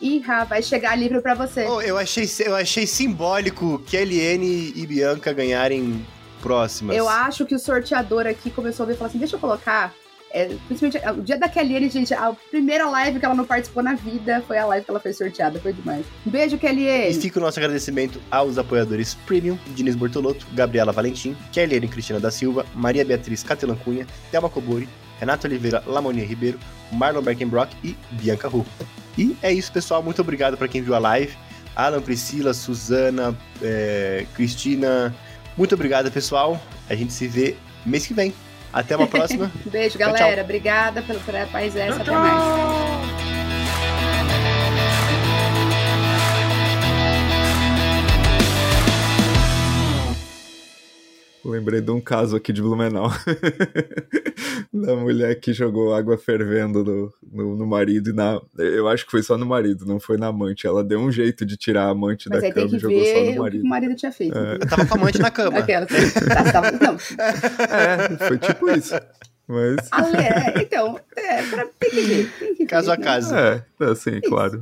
Irra, vai chegar livro para você. Oh, eu, achei, eu achei simbólico que Eliane e Bianca ganharem próximas. Eu acho que o sorteador aqui começou a ver e falou assim: deixa eu colocar. É, principalmente o dia da Kellyane, gente, a primeira live que ela não participou na vida foi a live que ela foi sorteada, foi demais. Um beijo, E Kellyane! fica o nosso agradecimento aos apoiadores Premium, Diniz Bortolotto, Gabriela Valentim, Kelly Cristina da Silva, Maria Beatriz Catelan Cunha, Thelma Cobori, Renato Oliveira Lamonia Ribeiro, Marlon Berkenbrock e Bianca Ru. E é isso, pessoal. Muito obrigado para quem viu a live. Alan, Priscila, Suzana, é, Cristina. Muito obrigado, pessoal. A gente se vê mês que vem. Até uma próxima. Beijo, Tchau, galera. Obrigada pelo paz essa. Até mais. Lembrei de um caso aqui de Blumenau. da mulher que jogou água fervendo no, no, no marido e na. Eu acho que foi só no marido, não foi na amante. Ela deu um jeito de tirar a amante Mas da aí tem cama que e jogou só no o que marido. o marido tinha feito. É. Eu tava com a amante na cama. Aquela. Tava- não, É, foi tipo isso. Mas. Ale- é, então, é, pra, tem que ver. Tem que ver, Caso a né? caso. É, assim, claro.